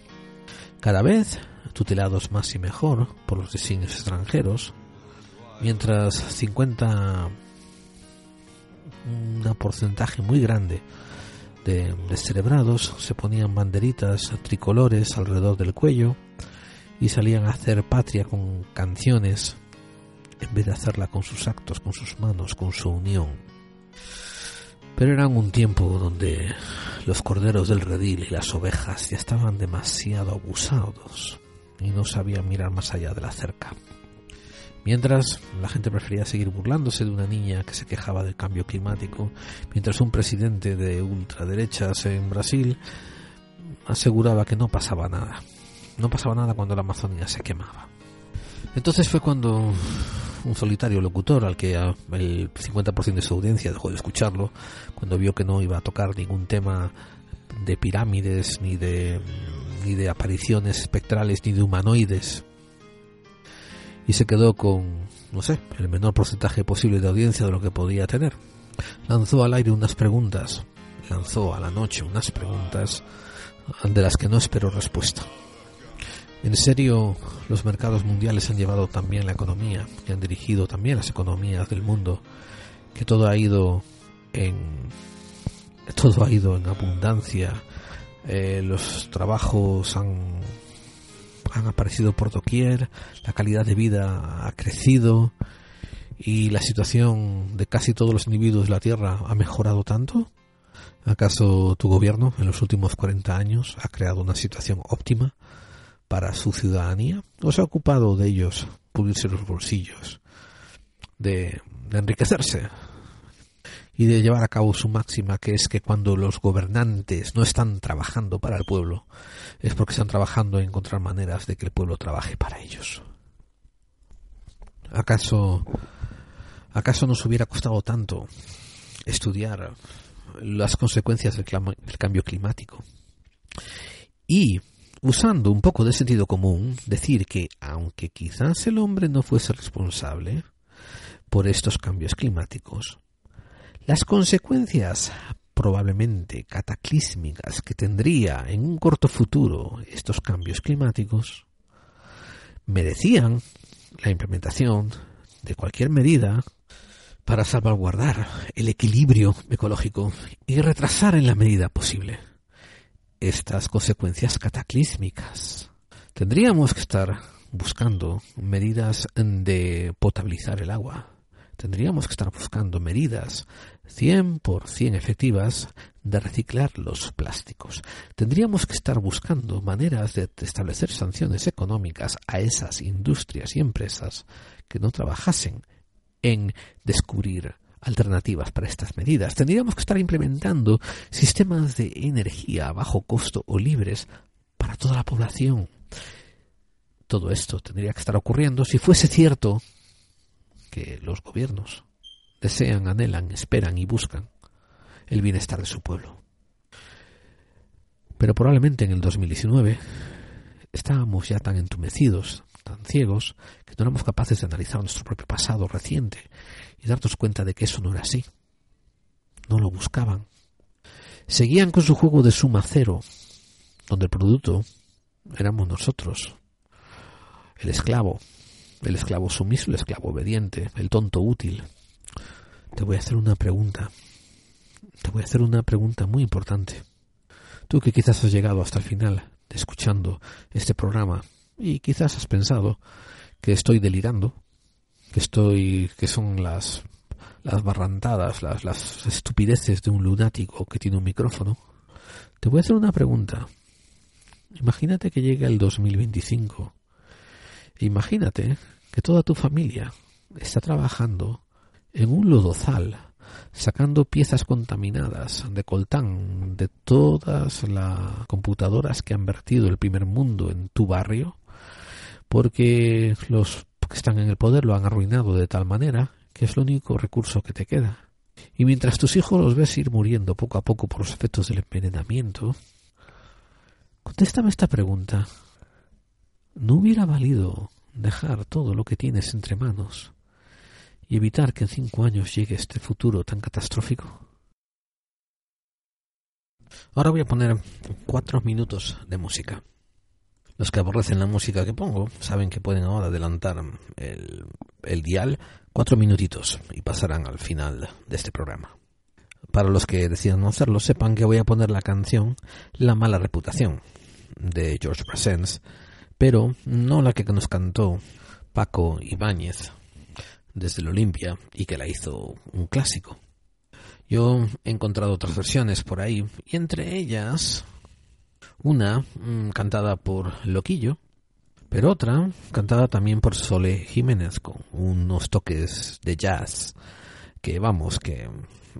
Cada vez tutelados más y mejor por los designios extranjeros, mientras 50 un porcentaje muy grande de descerebrados se ponían banderitas tricolores alrededor del cuello y salían a hacer patria con canciones en vez de hacerla con sus actos, con sus manos, con su unión. Pero era un tiempo donde los corderos del redil y las ovejas ya estaban demasiado abusados y no sabían mirar más allá de la cerca. Mientras la gente prefería seguir burlándose de una niña que se quejaba del cambio climático, mientras un presidente de ultraderechas en Brasil aseguraba que no pasaba nada no pasaba nada cuando la Amazonía se quemaba. Entonces fue cuando un solitario locutor al que el 50% de su audiencia dejó de escucharlo, cuando vio que no iba a tocar ningún tema de pirámides, ni de, ni de apariciones espectrales, ni de humanoides, y se quedó con, no sé, el menor porcentaje posible de audiencia de lo que podía tener. Lanzó al aire unas preguntas, lanzó a la noche unas preguntas de las que no espero respuesta. En serio, los mercados mundiales han llevado también la economía y han dirigido también las economías del mundo, que todo ha ido en todo ha ido en abundancia, eh, los trabajos han han aparecido por doquier, la calidad de vida ha crecido y la situación de casi todos los individuos de la Tierra ha mejorado tanto. ¿Acaso tu gobierno en los últimos 40 años ha creado una situación óptima para su ciudadanía? ¿O se ha ocupado de ellos pulirse los bolsillos, de, de enriquecerse y de llevar a cabo su máxima, que es que cuando los gobernantes no están trabajando para el pueblo, es porque están trabajando en encontrar maneras de que el pueblo trabaje para ellos. ¿Acaso, acaso nos hubiera costado tanto estudiar las consecuencias del, cambio climático. Y, usando un poco de sentido común, decir que aunque quizás el hombre no fuese responsable por estos cambios climáticos, las consecuencias probablemente cataclísmicas que tendría en un corto futuro estos cambios climáticos merecían la implementación de cualquier medida para salvaguardar el equilibrio ecológico y retrasar en la medida posible estas consecuencias cataclísmicas. Tendríamos que estar buscando medidas de potabilizar el agua. Tendríamos que estar buscando medidas 100% efectivas de reciclar los plásticos. Tendríamos que estar buscando maneras de establecer sanciones económicas a esas industrias y empresas que no trabajasen en descubrir alternativas para estas medidas. Tendríamos que estar implementando sistemas de energía a bajo costo o libres para toda la población. Todo esto tendría que estar ocurriendo si fuese cierto que los gobiernos desean, anhelan, esperan y buscan el bienestar de su pueblo. Pero probablemente en el 2019 estábamos ya tan entumecidos, tan ciegos que no éramos capaces de analizar nuestro propio pasado reciente y darnos cuenta de que eso no era así. No lo buscaban. Seguían con su juego de suma cero, donde el producto éramos nosotros, el esclavo, el esclavo sumiso, el esclavo obediente, el tonto útil. Te voy a hacer una pregunta. Te voy a hacer una pregunta muy importante. Tú que quizás has llegado hasta el final escuchando este programa y quizás has pensado que estoy delirando, que estoy, que son las, las barrantadas, las, las estupideces de un lunático que tiene un micrófono. Te voy a hacer una pregunta. Imagínate que llega el 2025. Imagínate que toda tu familia está trabajando en un lodozal, sacando piezas contaminadas de coltán de todas las computadoras que han vertido el primer mundo en tu barrio porque los que están en el poder lo han arruinado de tal manera que es el único recurso que te queda. Y mientras tus hijos los ves ir muriendo poco a poco por los efectos del envenenamiento, contéstame esta pregunta. ¿No hubiera valido dejar todo lo que tienes entre manos y evitar que en cinco años llegue este futuro tan catastrófico? Ahora voy a poner cuatro minutos de música. Los que aborrecen la música que pongo saben que pueden ahora adelantar el, dial cuatro minutitos y pasarán al final de este programa. Para los que decidan no hacerlo, sepan que voy a poner la canción La mala reputación de George Brassens, pero no la que nos cantó Paco Ibáñez desde el Olimpia y que la hizo un clásico. Yo he encontrado otras versiones por ahí y entre ellas una mm, cantada por Loquillo, pero otra cantada también por Sole Jiménez con unos toques de jazz que vamos, que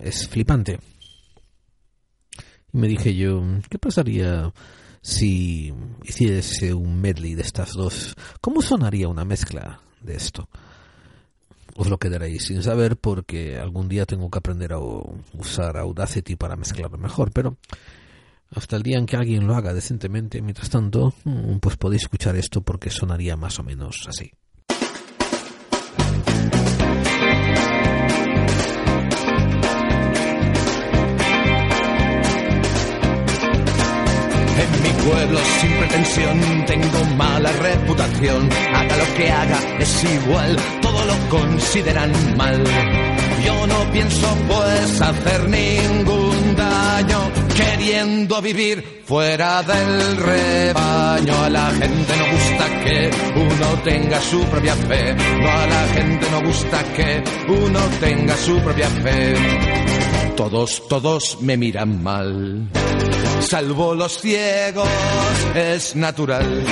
es flipante. Y me dije yo, ¿qué pasaría si hiciese un medley de estas dos? ¿Cómo sonaría una mezcla de esto? Os lo quedaréis sin saber porque algún día tengo que aprender a usar Audacity para mezclarlo mejor, pero hasta el día en que alguien lo haga decentemente. Mientras tanto, mm, pues podéis escuchar esto porque sonaría más o menos así. En pueblo sin pretensión, tengo mala reputación. Haga lo que haga, es igual, todo lo consideran mal. Yo no pienso pues hacer ningún queriendo vivir fuera del rebaño. A la gente no gusta que uno tenga su propia fe, no a la gente no gusta que uno tenga su propia fe. Todos, todos me miran mal, salvo los ciegos, es natural.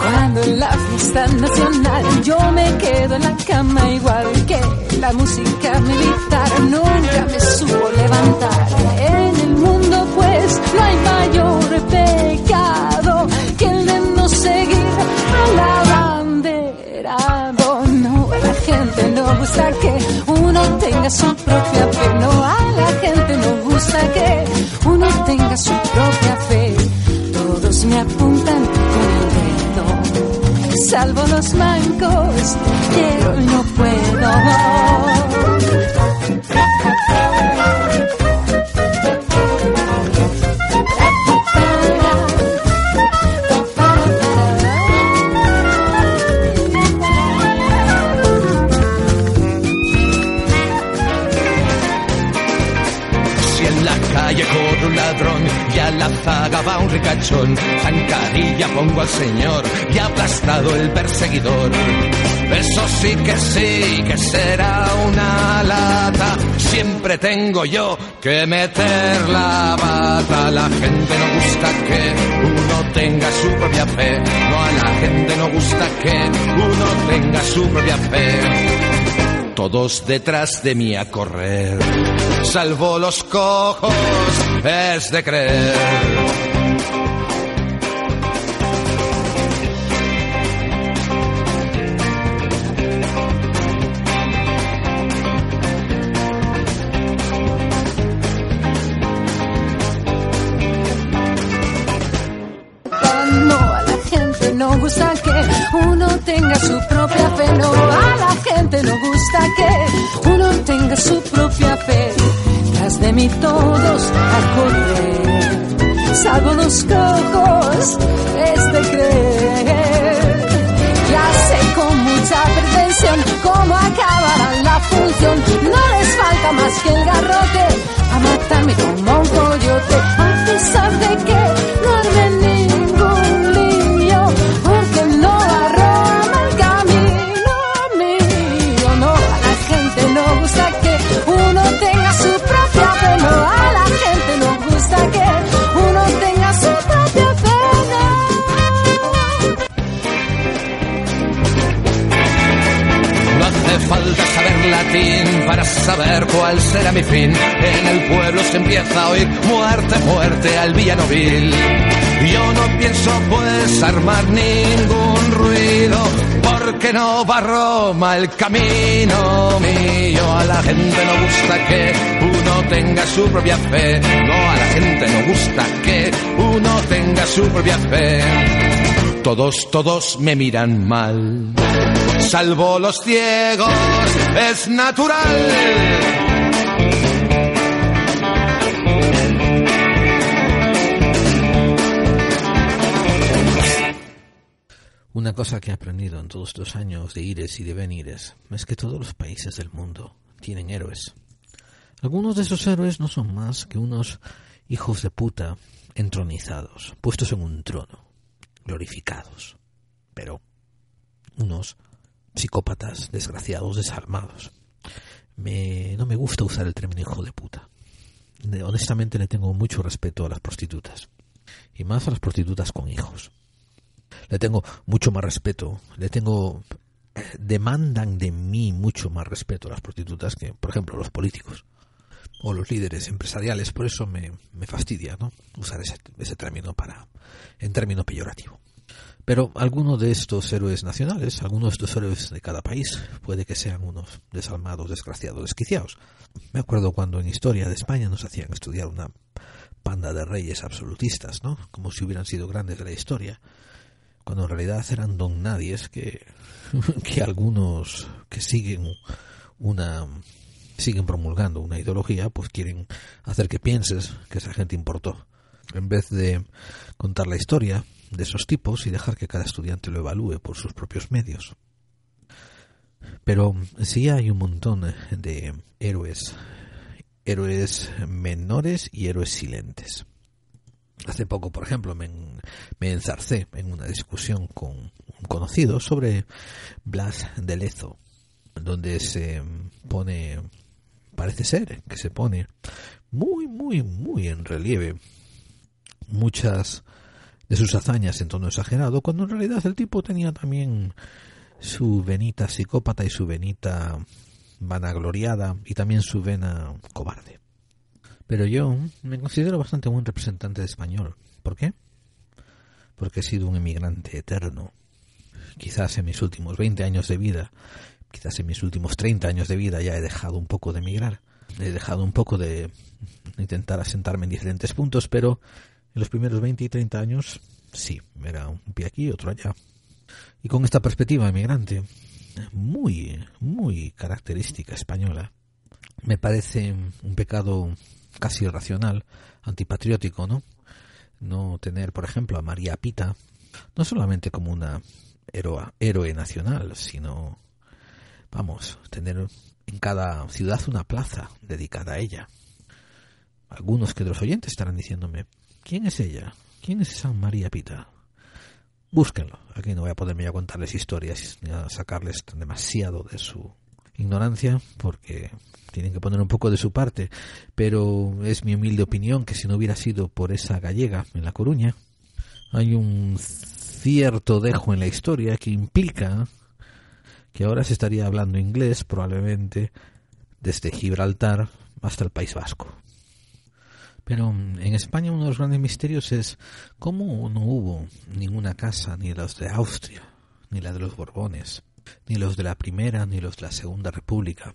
Cuando la fiesta nacional yo me quedo en la cama igual que la música militar nunca me supo levantar. En el mundo pues no hay mayor pecado que el de no seguir a la bandera. No, la gente no gusta que uno tenga su propia fe. No, a la gente no gusta que uno tenga su propia fe. Todos me apuntan con el salvo los mancos, pero no puedo. Y a la zaga va un ricachón, zancadilla pongo al señor y aplastado el perseguidor. Eso sí que sí, que será una lata. Siempre tengo yo que meter la bata. La gente no gusta que uno tenga su propia fe. No a la gente no gusta que uno tenga su propia fe todos detrás de mí a correr. Salvo los cojos, es de creer. A correr, salvo los cojos, es de creer. Ya sé con mucha pretensión cómo acabará la función. No les falta más que el garrote a matarme como latín para saber cuál será mi fin. En el pueblo se empieza a oír muerte, muerte al villanóvil. Yo no pienso pues armar ningún ruido, porque no va Roma el camino mío. A la gente no gusta que uno tenga su propia fe. No, a la gente no gusta que uno tenga su propia fe. Todos, todos me miran mal salvo los ciegos, es natural. Una cosa que he aprendido en todos estos años de ires y de venires es que todos los países del mundo tienen héroes. Algunos de esos héroes no son más que unos hijos de puta entronizados, puestos en un trono, glorificados, pero unos psicópatas desgraciados desalmados. Me, no me gusta usar el término hijo de puta. Honestamente le tengo mucho respeto a las prostitutas. Y más a las prostitutas con hijos. Le tengo mucho más respeto. Le tengo... Demandan de mí mucho más respeto a las prostitutas que, por ejemplo, los políticos o los líderes empresariales. Por eso me, me fastidia ¿no? usar ese, ese término para en término peyorativo. Pero algunos de estos héroes nacionales, algunos de estos héroes de cada país, puede que sean unos desalmados, desgraciados, desquiciados. Me acuerdo cuando en historia de España nos hacían estudiar una panda de reyes absolutistas, ¿no? Como si hubieran sido grandes de la historia, cuando en realidad eran don nadies que, que algunos que siguen una siguen promulgando una ideología, pues quieren hacer que pienses que esa gente importó. En vez de contar la historia de esos tipos y dejar que cada estudiante lo evalúe por sus propios medios. Pero sí hay un montón de héroes, héroes menores y héroes silentes. Hace poco, por ejemplo, me, me enzarcé en una discusión con un conocido sobre Blas de Lezo, donde se pone, parece ser que se pone muy, muy, muy en relieve muchas de sus hazañas en tono exagerado, cuando en realidad el tipo tenía también su venita psicópata y su venita vanagloriada y también su vena cobarde. Pero yo me considero bastante buen representante de español. ¿Por qué? Porque he sido un emigrante eterno. Quizás en mis últimos 20 años de vida, quizás en mis últimos 30 años de vida ya he dejado un poco de emigrar. He dejado un poco de intentar asentarme en diferentes puntos, pero en los primeros 20 y 30 años sí, era un pie aquí, otro allá. Y con esta perspectiva emigrante, muy, muy característica española, me parece un pecado casi irracional, antipatriótico, ¿no? No tener, por ejemplo, a María Pita, no solamente como una héroe nacional, sino, vamos, tener en cada ciudad una plaza dedicada a ella. Algunos que de los oyentes estarán diciéndome, ¿quién es ella? ¿Quién es esa María Pita? Búsquenlo. Aquí no voy a poderme ya contarles historias ni a sacarles demasiado de su ignorancia, porque tienen que poner un poco de su parte, pero es mi humilde opinión que si no hubiera sido por esa gallega en La Coruña, hay un cierto dejo en la historia que implica que ahora se estaría hablando inglés probablemente desde Gibraltar hasta el País Vasco. Pero en España uno de los grandes misterios es cómo no hubo ninguna casa, ni los de Austria, ni la de los Borbones, ni los de la Primera, ni los de la Segunda República,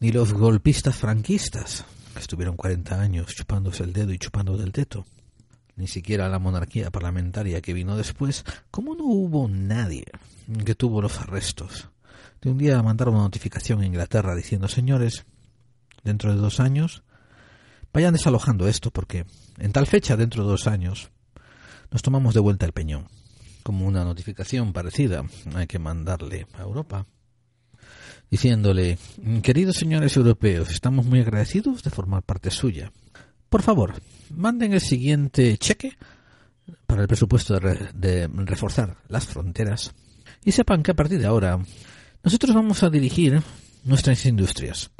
ni los golpistas franquistas, que estuvieron 40 años chupándose el dedo y chupando del teto, ni siquiera la monarquía parlamentaria que vino después, ¿cómo no hubo nadie que tuvo los arrestos? De un día mandaron una notificación a Inglaterra diciendo, señores, dentro de dos años, vayan desalojando esto porque en tal fecha, dentro de dos años, nos tomamos de vuelta el peñón. Como una notificación parecida hay que mandarle a Europa diciéndole, queridos señores europeos, estamos muy agradecidos de formar parte suya. Por favor, manden el siguiente cheque para el presupuesto de, reforzar las fronteras y sepan que a partir de ahora nosotros vamos a dirigir nuestras industrias.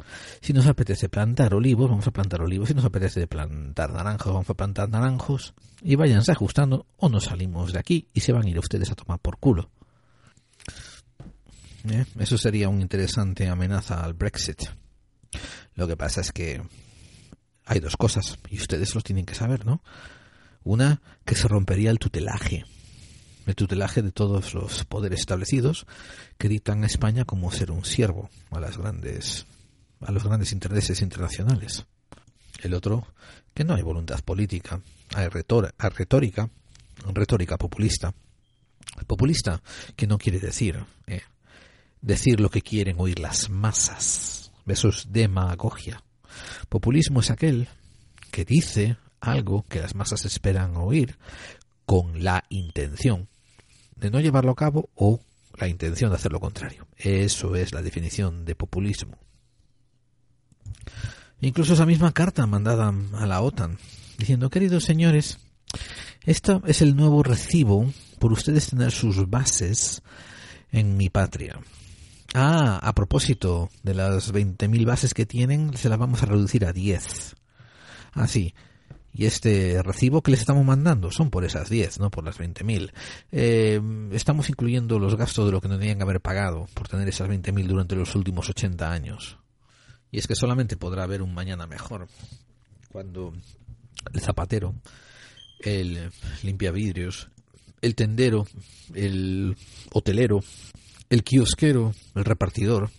Si nos apetece plantar olivos, vamos a plantar olivos. Si nos apetece plantar naranjos, vamos a plantar naranjos. Y váyanse ajustando o nos salimos de aquí y se van a ir ustedes a tomar por culo. ¿Eh? Eso sería una interesante amenaza al Brexit. Lo que pasa es que hay dos cosas, y ustedes lo tienen que saber, ¿no? Una, que se rompería el tutelaje. El tutelaje de todos los poderes establecidos que dictan a España como ser un siervo a las grandes a los grandes intereses internacionales. El otro, que no hay voluntad política, hay retórica, retórica populista. Populista, que no quiere decir eh, decir lo que quieren oír las masas. Eso es demagogia. Populismo es aquel que dice algo que las masas esperan oír con la intención de no llevarlo a cabo o la intención de hacer lo contrario. Eso es la definición de populismo. Incluso esa misma carta mandada a la OTAN diciendo, queridos señores, esto es el nuevo recibo por ustedes tener sus bases en mi patria. Ah, a propósito de las 20.000 bases que tienen, se las vamos a reducir a 10. Ah, sí. Y este recibo que les estamos mandando son por esas 10, no por las 20.000. Eh, estamos incluyendo los gastos de lo que no tenían que haber pagado por tener esas 20.000 durante los últimos 80 años. Y es que solamente podrá haber un mañana mejor cuando el zapatero, el limpiavidrios, el tendero, el hotelero, el kiosquero, el repartidor,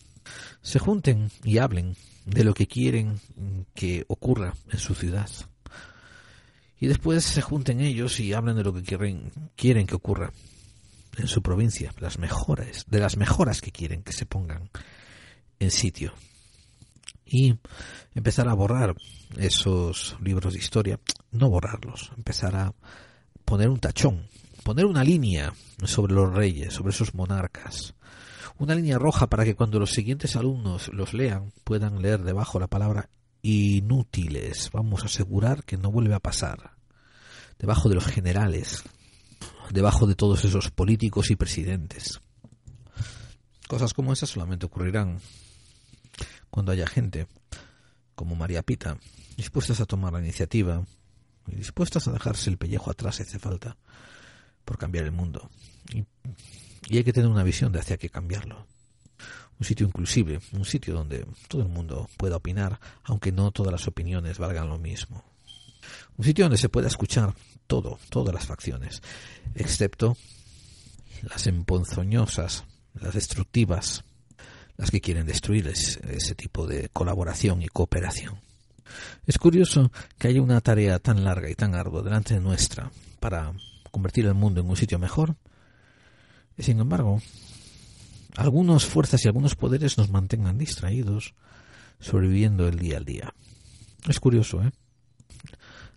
se junten y hablen de lo que quieren que ocurra en su ciudad. Y después se junten ellos y hablen de lo que quieren, quieren que ocurra en su provincia, las mejoras, de las mejoras que quieren que se pongan en sitio. y empezar a borrar esos libros de historia, no borrarlos, empezar a poner un tachón, poner una línea sobre los reyes, sobre esos monarcas, una línea roja para que cuando los siguientes alumnos los lean puedan leer debajo la palabra inútiles. Vamos a asegurar que no vuelve a pasar. Debajo de los generales, debajo de todos esos políticos y presidentes. Cosas como esas solamente ocurrirán cuando haya gente como María Pita dispuestas a tomar la iniciativa y dispuestas a dejarse el pellejo atrás si hace falta por cambiar el mundo. Y, y hay que tener una visión de hacia qué cambiarlo. Un sitio inclusive, un sitio donde todo el mundo pueda opinar, aunque no todas las opiniones valgan lo mismo. Un sitio donde se pueda escuchar todo, todas las facciones, excepto las emponzoñosas, las destructivas, las que quieren destruir ese tipo de colaboración y cooperación. Es curioso que haya una tarea tan larga y tan ardua delante de nuestra para convertir el mundo en un sitio mejor, y sin embargo, algunas fuerzas y algunos poderes nos mantengan distraídos, sobreviviendo el día al día. Es curioso, ¿eh?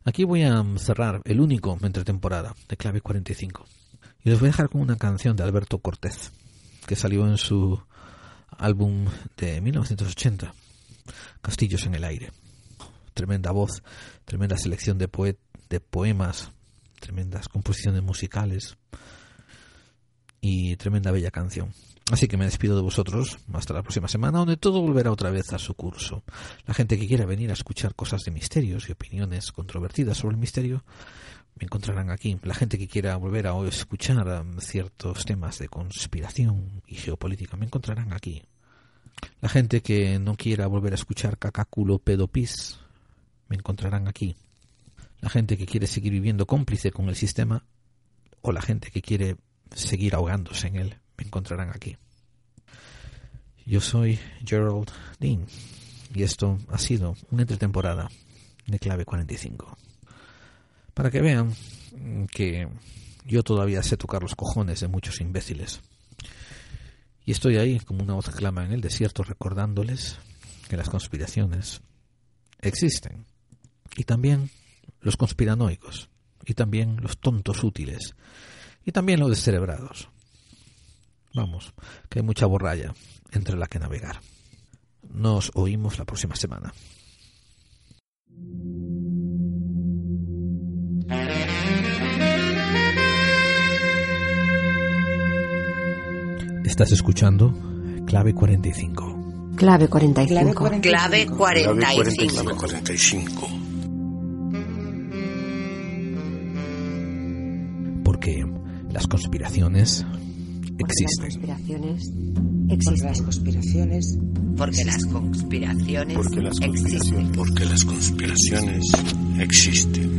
Aquí voy a cerrar el único entre temporada de clave 45. Y les voy a dejar con una canción de Alberto Cortés, que salió en su álbum de 1980, Castillos en el aire. Tremenda voz, tremenda selección de, de poemas, tremendas composiciones musicales y tremenda bella canción. Así que me despido de vosotros hasta la próxima semana, donde todo volverá otra vez a su curso. La gente que quiera venir a escuchar cosas de misterios y opiniones controvertidas sobre el misterio, me encontrarán aquí. La gente que quiera volver a escuchar ciertos temas de conspiración y geopolítica, me encontrarán aquí. La gente que no quiera volver a escuchar cacaculo pedopis, me encontrarán aquí. La gente que quiere seguir viviendo cómplice con el sistema, o la gente que quiere seguir ahogándose en él, me encontrarán aquí. Yo soy Gerald Dean y esto ha sido una entretemporada de clave 45. Para que vean que yo todavía sé tocar los cojones de muchos imbéciles. Y estoy ahí como una voz que clama en el desierto recordándoles que las conspiraciones existen. Y también los conspiranoicos. Y también los tontos útiles. Y también los descerebrados. Vamos, que hay mucha borralla entre la que navegar. Nos oímos la próxima semana. Estás escuchando Clave 45. Clave 45. Clave 45. Clave 45. Porque las conspiraciones existen. Porque las existen. conspiraciones. Porque las conspiraciones Porque las existen. conspiraciones, porque las conspiraciones existen.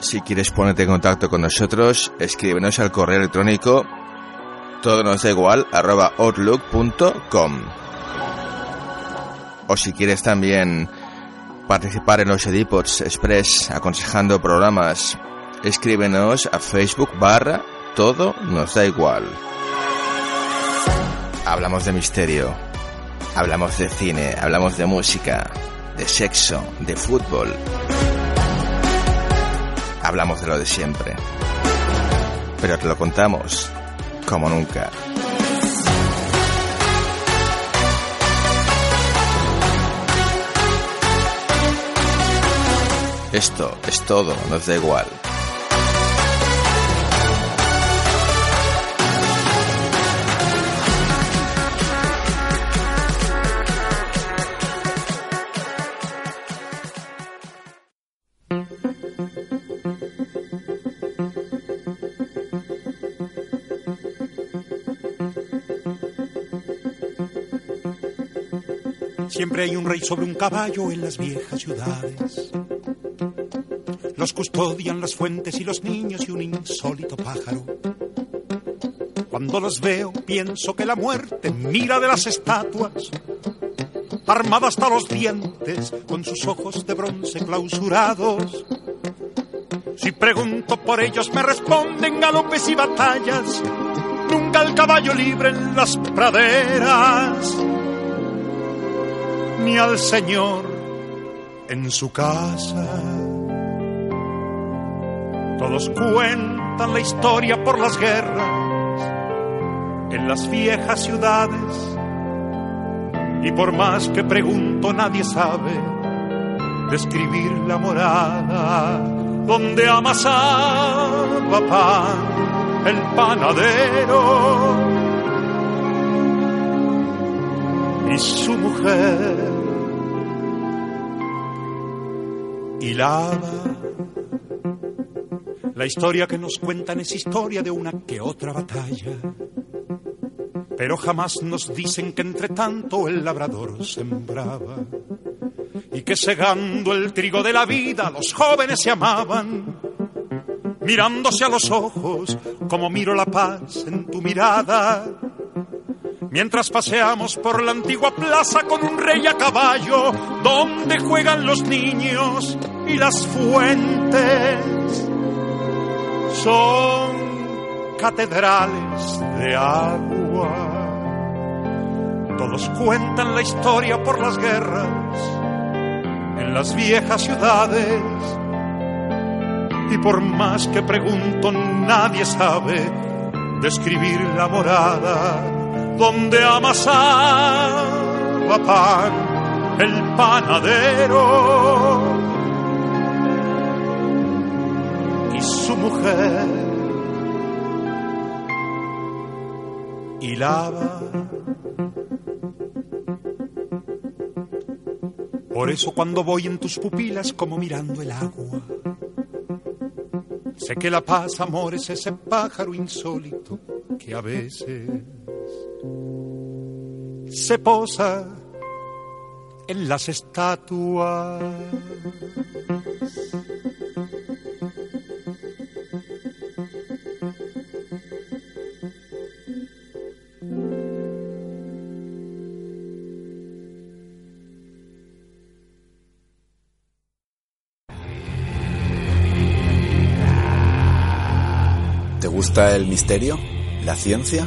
Si quieres ponerte en contacto con nosotros, escríbenos al correo electrónico todo nos da igual arroba outlook.com o si quieres también participar en los Edipods Express aconsejando programas, escríbenos a Facebook barra todo nos da igual. Hablamos de misterio, hablamos de cine, hablamos de música, de sexo, de fútbol. Hablamos de lo de siempre. Pero te lo contamos como nunca. Esto es todo, nos da igual. Siempre hay un rey sobre un caballo en las viejas ciudades. Los custodian las fuentes y los niños y un insólito pájaro. Cuando los veo pienso que la muerte mira de las estatuas, armada hasta los dientes con sus ojos de bronce clausurados. Si pregunto por ellos me responden galopes y batallas, nunca el caballo libre en las praderas, ni al Señor en su casa. Todos cuentan la historia por las guerras en las viejas ciudades y por más que pregunto nadie sabe describir la morada donde amasaba pan el panadero y su mujer hilaba. La historia que nos cuentan es historia de una que otra batalla. Pero jamás nos dicen que entre tanto el labrador sembraba y que segando el trigo de la vida los jóvenes se amaban, mirándose a los ojos como miro la paz en tu mirada. Mientras paseamos por la antigua plaza con un rey a caballo, donde juegan los niños y las fuentes son catedrales de agua. Todos cuentan la historia por las guerras en las viejas ciudades. Y por más que pregunto, nadie sabe describir la morada donde amasaba pan el panadero y su mujer hilaba. Por eso cuando voy en tus pupilas como mirando el agua, sé que la paz, amor, es ese pájaro insólito que a veces se posa en las estatuas. ¿Te gusta el misterio? ¿La ciencia?